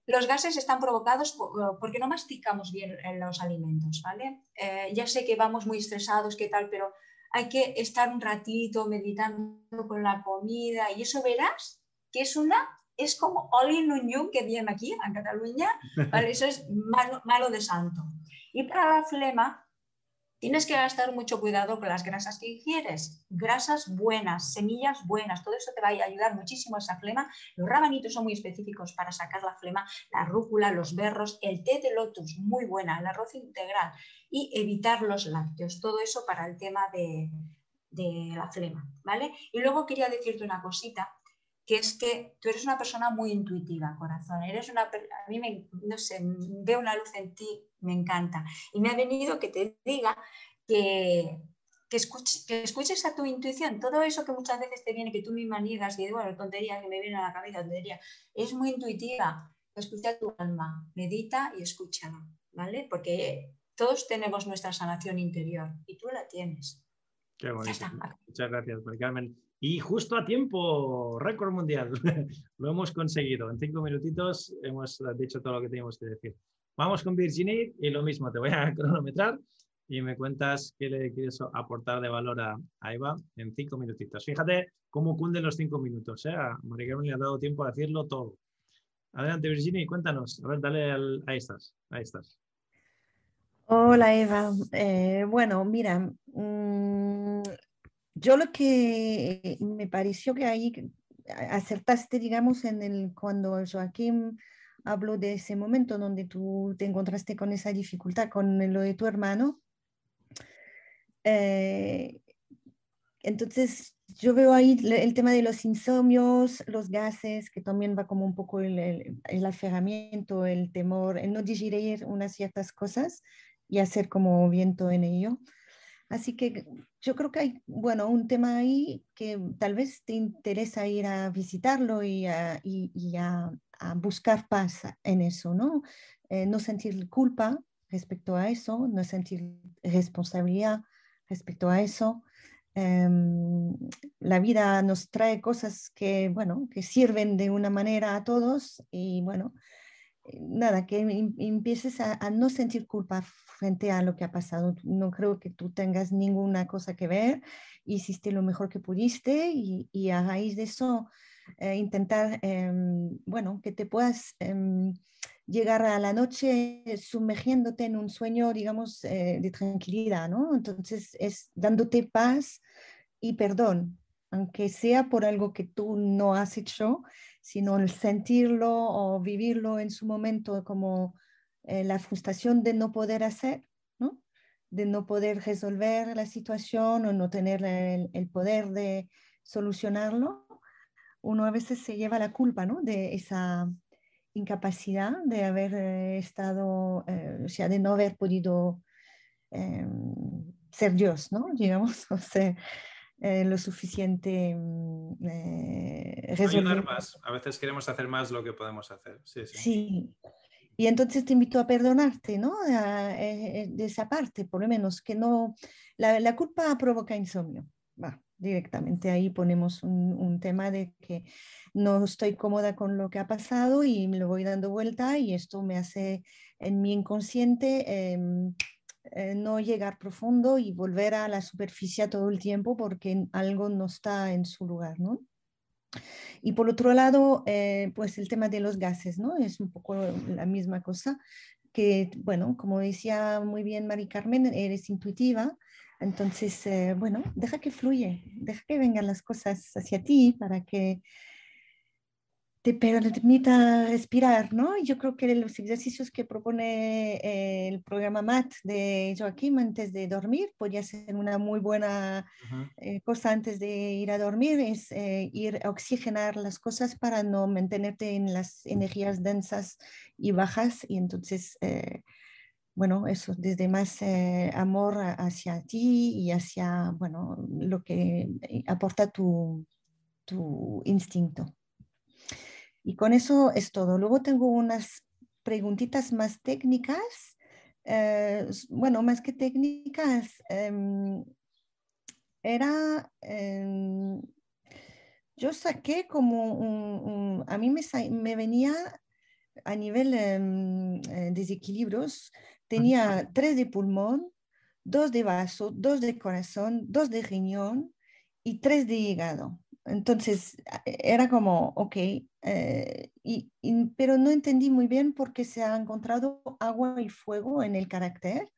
los gases están provocados porque no masticamos bien los alimentos, ¿vale? Eh, ya sé que vamos muy estresados, qué tal, pero hay que estar un ratito meditando con la comida y eso verás que es una, es como oli un que viene aquí en Cataluña, ¿vale? Eso es malo, malo de santo. Y para la flema, Tienes que gastar mucho cuidado con las grasas que ingieres. Grasas buenas, semillas buenas, todo eso te va a ayudar muchísimo a esa flema. Los rabanitos son muy específicos para sacar la flema, la rúcula, los berros, el té de lotus, muy buena, el arroz integral y evitar los lácteos. Todo eso para el tema de, de la flema, ¿vale? Y luego quería decirte una cosita que es que tú eres una persona muy intuitiva, corazón. Eres una, a mí me, no sé, veo una luz en ti, me encanta. Y me ha venido que te diga que, que, escuches, a tu intuición. Todo eso que muchas veces te viene, que tú misma niegas y bueno, tontería que me viene a la cabeza, tontería, es muy intuitiva. Escucha tu alma, medita y escúchala, ¿vale? Porque todos tenemos nuestra sanación interior y tú la tienes. Qué bonito. Muchas gracias, Carmen. Y justo a tiempo, récord mundial. lo hemos conseguido. En cinco minutitos hemos dicho todo lo que teníamos que decir. Vamos con Virginie y lo mismo, te voy a cronometrar y me cuentas qué le quieres aportar de valor a, Eva en cinco minutitos. Fíjate cómo cunden los cinco minutos. ¿eh? A María le ha dado tiempo a decirlo todo. Adelante, Virginie, cuéntanos. A ver, dale al, ahí estás. Ahí estás. Hola Eva. Eh, bueno, mira, mm, yo lo que me pareció que ahí acertaste, digamos, en el cuando Joaquín habló de ese momento donde tú te encontraste con esa dificultad con lo de tu hermano. Eh, entonces, yo veo ahí el tema de los insomnios, los gases, que también va como un poco el, el, el aferramiento, el temor, el no digerir unas ciertas cosas y hacer como viento en ello. Así que yo creo que hay, bueno, un tema ahí que tal vez te interesa ir a visitarlo y a, y, a, buscar paz en eso, ¿no? Eh, no sentir culpa respecto a eso, no sentir responsabilidad respecto a eso. Em, la vida nos trae cosas que, bueno, que sirven de una manera a todos y, bueno, eh, nada, que em, empieces a, no sentir culpa frente a lo que ha pasado. No creo que tú tengas ninguna cosa que ver, hiciste lo mejor que pudiste y, a raíz de eso eh, intentar, em, bueno, que te puedas llegar a la noche sumergiéndote en un sueño, digamos, eh, de tranquilidad, ¿no? Entonces es dándote paz y perdón, aunque sea por algo que tú no has hecho, sino el sentirlo o vivirlo en su momento como eh, la frustración de no poder hacer, ¿no? De no poder resolver la situación o no tener el, poder de solucionarlo, uno a veces se lleva la culpa, ¿no? De esa incapacidad de haber eh, estado, eh, o sea, de no haber podido em, ser Dios, ¿no? Digamos, o sea, eh, lo suficiente mm, Ayudar más. A veces queremos hacer más lo que podemos hacer. Sí, sí. sí. Y entonces te invito a perdonarte, ¿no? de esa parte, por lo menos, que no, la, la culpa provoca insomnio. Va, directamente ahí ponemos un, un, tema de que no estoy cómoda con lo que ha pasado y me lo voy dando vuelta y esto me hace en mi inconsciente em, eh, no llegar profundo y volver a la superficie todo el tiempo porque algo no está en su lugar, ¿no? Y por otro lado, eh, pues el tema de los gases, ¿no? Es un poco la misma cosa que, bueno, como decía muy bien Mari Carmen, eres intuitiva, entonces, eh, bueno, deja que fluye, deja que vengan las cosas hacia ti para que te permita respirar, ¿no? Yo creo que los ejercicios que propone eh, el programa MAT de Joaquín antes de dormir podría ser una muy buena eh, cosa antes de ir a dormir, es ir a oxigenar las cosas para no mantenerte en las energías densas y bajas y entonces bueno, eso, desde más eh, amor hacia ti y hacia, bueno, lo que eh, aporta tu, instinto. Y con eso es todo. Luego tengo unas preguntitas más técnicas. Eh, bueno, más que técnicas, em, era, em, yo saqué como un, a mí me, me, venía a nivel em, desequilibrios Tenía tres de pulmón, dos de vaso, dos de corazón, dos de riñón y tres de hígado. Entonces era como, ok, eh, y, pero no entendí muy bien por qué se ha encontrado agua y fuego en el carácter.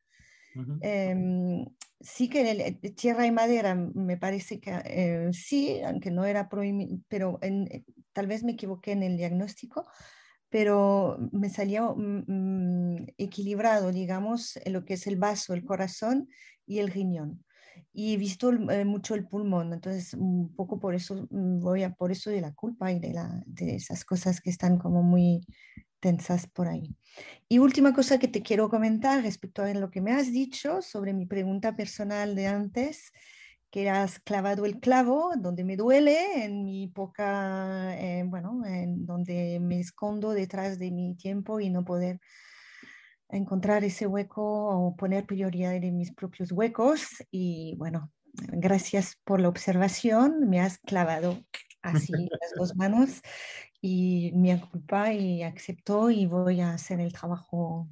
Em, sí que en el, tierra y madera me parece que eh, sí, aunque no era prohibido, pero en, tal vez me equivoqué en el diagnóstico, pero me salió mm, mm, equilibrado, digamos, en lo que es el vaso, el corazón y el riñón. Y he visto eh, mucho el pulmón, entonces un poco por eso mm, voy a por eso de la culpa y de, la, de esas cosas que están como muy tensas por ahí. Y última cosa que te quiero comentar respecto a lo que me has dicho sobre mi pregunta personal de antes, que has clavado el clavo donde me duele, en mi poca, eh, bueno, en donde me escondo detrás de mi tiempo y no poder encontrar ese hueco o poner prioridad en mis propios huecos. Y bueno, gracias por la observación, me has clavado así las dos manos y me culpa y acepto y voy a hacer el trabajo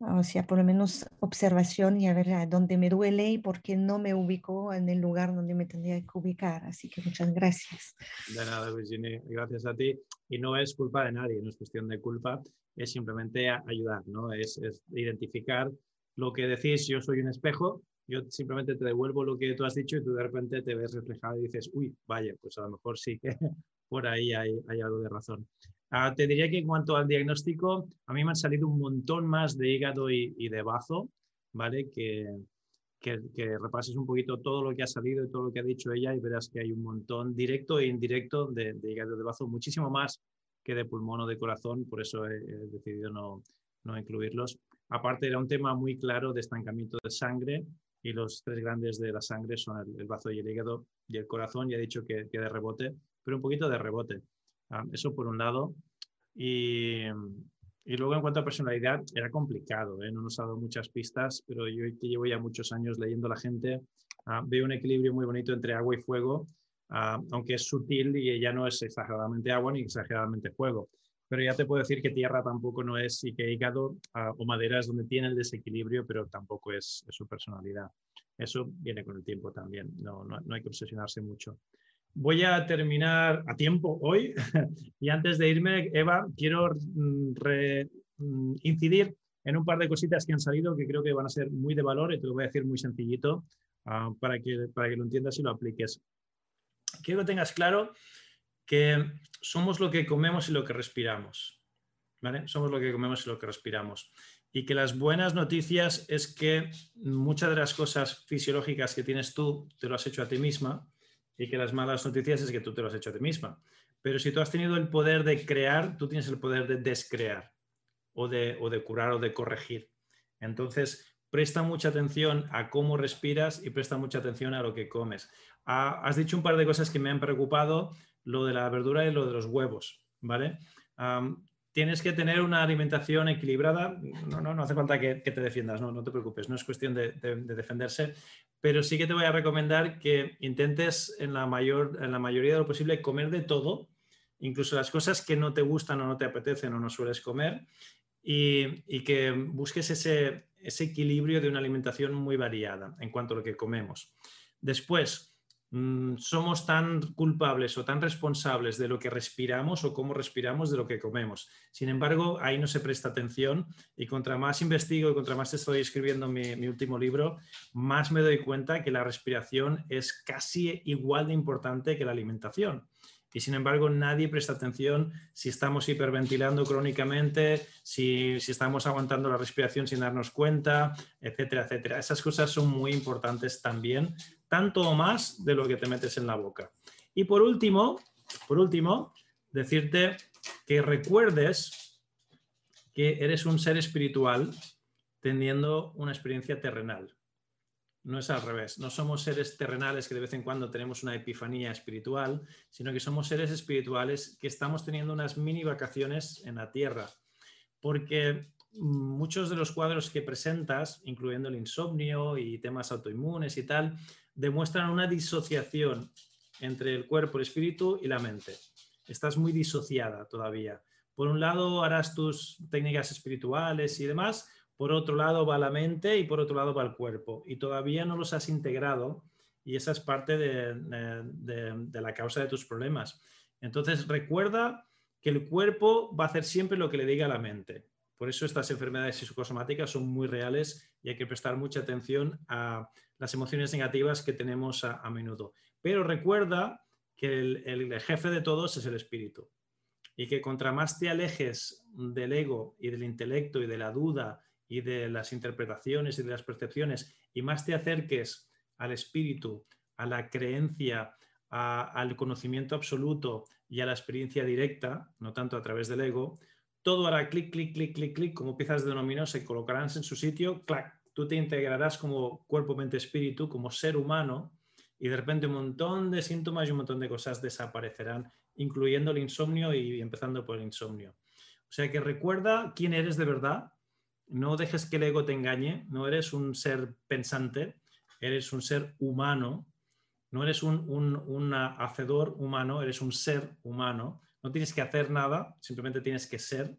o sea, por lo menos observación y a ver a dónde me duele y por qué no me ubico en el lugar donde me tendría que ubicar. Así que muchas gracias. De nada, Virginia, gracias a ti. Y no es culpa de nadie, no es cuestión de culpa, es simplemente ayudar, ¿no? Es, es identificar lo que decís, yo soy un espejo, yo simplemente te devuelvo lo que tú has dicho y tú de repente te ves reflejado y dices, uy, vaya, pues a lo mejor sí que por ahí hay, algo de razón. Ah, te diría que en cuanto al diagnóstico, a mí me han salido un montón más de hígado y, de bazo, ¿vale? Que, que, repases un poquito todo lo que ha salido y todo lo que ha dicho ella y verás que hay un montón directo e indirecto de, de hígado y de bazo, muchísimo más que de pulmón o de corazón, por eso he, decidido no, no incluirlos. Aparte, era un tema muy claro de estancamiento de sangre y los tres grandes de la sangre son el, bazo y el hígado y el corazón. Ya he dicho que, que de rebote, pero un poquito de rebote. Ah, eso por un lado. Y, y, luego en cuanto a personalidad, era complicado. ¿eh? No nos ha dado muchas pistas, pero yo que llevo ya muchos años leyendo a la gente, ah, veo un equilibrio muy bonito entre agua y fuego, ah, aunque es sutil y ella no es exageradamente agua ni exageradamente fuego pero ya te puedo decir que tierra tampoco no es y que hígado ah, o madera es donde tiene el desequilibrio, pero tampoco es, su personalidad. Eso viene con el tiempo también, no, no, hay que obsesionarse mucho. Voy a terminar a tiempo hoy y antes de irme, Eva, quiero mm, mm, incidir en un par de cositas que han salido que creo que van a ser muy de valor y te lo voy a decir muy sencillito ah, para, que, para que lo entiendas y lo apliques. Quiero que tengas claro que somos lo que comemos y lo que respiramos. ¿vale? Somos lo que comemos y lo que respiramos. Y que las buenas noticias es que muchas de las cosas fisiológicas que tienes tú te lo has hecho a ti misma y que las malas noticias es que tú te lo has hecho a ti misma. Pero si tú has tenido el poder de crear, tú tienes el poder de descrear o de, o de curar o de corregir. Entonces, presta mucha atención a cómo respiras y presta mucha atención a lo que comes. Ah, has dicho un par de cosas que me han preocupado lo de la verdura y lo de los huevos, ¿vale? tienes que tener una alimentación equilibrada. No, no, no hace falta que, te defiendas, no, no te preocupes, no es cuestión de, defenderse, pero sí que te voy a recomendar que intentes en la, mayor, en la mayoría de lo posible comer de todo, incluso las cosas que no te gustan o no te apetecen o no sueles comer, y, que busques ese, ese equilibrio de una alimentación muy variada en cuanto a lo que comemos. Después, Mm, somos tan culpables o tan responsables de lo que respiramos o cómo respiramos de lo que comemos. Sin embargo, ahí no se presta atención y contra más investigo y contra más estoy escribiendo mi, mi último libro, más me doy cuenta que la respiración es casi igual de importante que la alimentación y sin embargo nadie presta atención si estamos hiperventilando crónicamente, si, estamos aguantando la respiración sin darnos cuenta, etcétera, etcétera. Esas cosas son muy importantes también, tanto o más de lo que te metes en la boca. Y por último, por último, decirte que recuerdes que eres un ser espiritual teniendo una experiencia terrenal. No es al revés, no somos seres terrenales que de vez en cuando tenemos una epifanía espiritual, sino que somos seres espirituales que estamos teniendo unas mini vacaciones en la Tierra. Porque muchos de los cuadros que presentas, incluyendo el insomnio y temas autoinmunes y tal, demuestran una disociación entre el cuerpo, el espíritu y la mente. Estás muy disociada todavía. Por un lado harás tus técnicas espirituales y demás, por otro lado va la mente y por otro lado va el cuerpo. Y todavía no los has integrado y esa es parte de, la causa de tus problemas. Entonces recuerda que el cuerpo va a hacer siempre lo que le diga la mente. Por eso estas enfermedades psicosomáticas son muy reales y hay que prestar mucha atención a las emociones negativas que tenemos a, menudo. Pero recuerda que el, jefe de todos es el espíritu y que contra más te alejes del ego y del intelecto y de la duda y de las interpretaciones y de las percepciones y más te acerques al espíritu, a la creencia, al conocimiento absoluto y a la experiencia directa, no tanto a través del ego, todo hará clic, clic, clic, clic, clic, como piezas de dominó se colocarán en su sitio, clac, tú te integrarás como cuerpo, mente, espíritu, como ser humano, y de repente un montón de síntomas y un montón de cosas desaparecerán, incluyendo el insomnio y empezando por el insomnio. O sea que recuerda quién eres de verdad, no dejes que el ego te engañe, no eres un ser pensante, eres un ser humano, no eres un, hacedor humano, eres un ser humano. No tienes que hacer nada, simplemente tienes que ser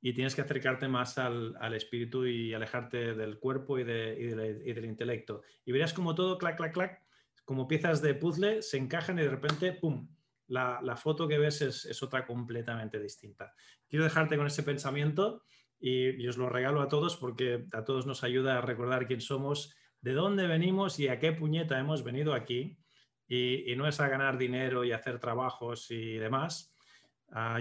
y tienes que acercarte más al, espíritu y alejarte del cuerpo y, del intelecto. Y verás como todo, clac, clac, clac, como piezas de puzzle, se encajan y de repente, ¡pum!, la, foto que ves es, es, otra completamente distinta. Quiero dejarte con ese pensamiento y, os lo regalo a todos porque a todos nos ayuda a recordar quién somos, de dónde venimos y a qué puñeta hemos venido aquí. Y, no es a ganar dinero y hacer trabajos y demás,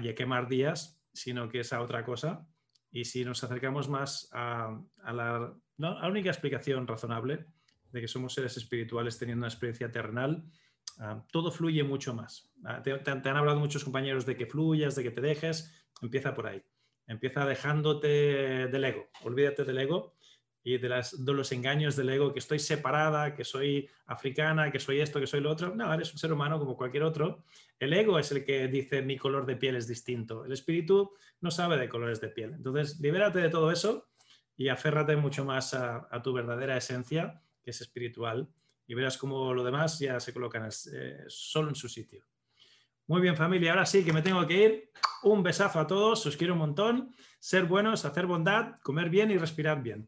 y a quemar días, sino que es a otra cosa. Y si nos acercamos más a, la, única explicación razonable de que somos seres espirituales teniendo una experiencia terrenal, ah, todo fluye mucho más. Ah, te, han hablado muchos compañeros de que fluyas, de que te dejes, empieza por ahí. Empieza dejándote del ego, olvídate del ego y de, las, de los engaños del ego, que estoy separada, que soy africana, que soy esto, que soy lo otro. No, eres un ser humano como cualquier otro. El ego es el que dice mi color de piel es distinto. El espíritu no sabe de colores de piel. Entonces, libérate de todo eso y aférrate mucho más a, tu verdadera esencia, que es espiritual, y verás cómo lo demás ya se coloca eh, solo en su sitio. Muy bien, familia. Ahora sí que me tengo que ir. Un besazo a todos. Os quiero un montón. Ser buenos, hacer bondad, comer bien y respirar bien.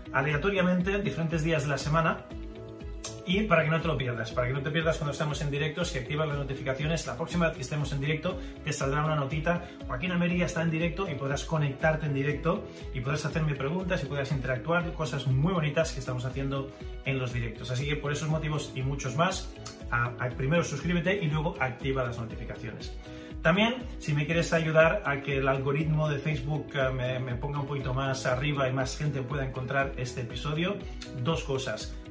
aleatoriamente, diferentes días de la semana, y para que no te lo pierdas, para que no te pierdas cuando estamos en directo, si activas las notificaciones, la próxima vez que estemos en directo te saldrá una notita, Joaquín Ameria está en directo y podrás conectarte en directo y podrás hacerme preguntas y podrás interactuar, cosas muy bonitas que estamos haciendo en los directos. Así que por esos motivos y muchos más, primero suscríbete y luego activa las notificaciones. También, si me quieres ayudar a que el algoritmo de Facebook eh, me, me, ponga un poquito más arriba y más gente pueda encontrar este episodio, dos cosas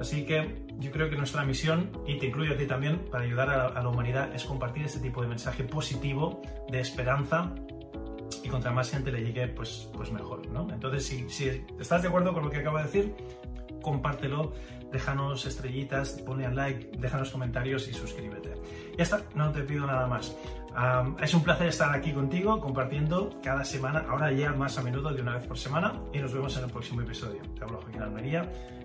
Así que yo creo que nuestra misión, y te incluyo a ti también, para ayudar a la, humanidad, es compartir este tipo de mensaje positivo, de esperanza, y contra más gente le llegue, pues, pues mejor, ¿no? Entonces, si, estás de acuerdo con lo que acabo de decir, compártelo, déjanos estrellitas, ponle al like, déjanos comentarios y suscríbete. Ya está, no te pido nada más. es un placer estar aquí contigo compartiendo cada semana, ahora ya más a menudo de una vez por semana, y nos vemos en el próximo episodio. Te hablo Joaquín Almería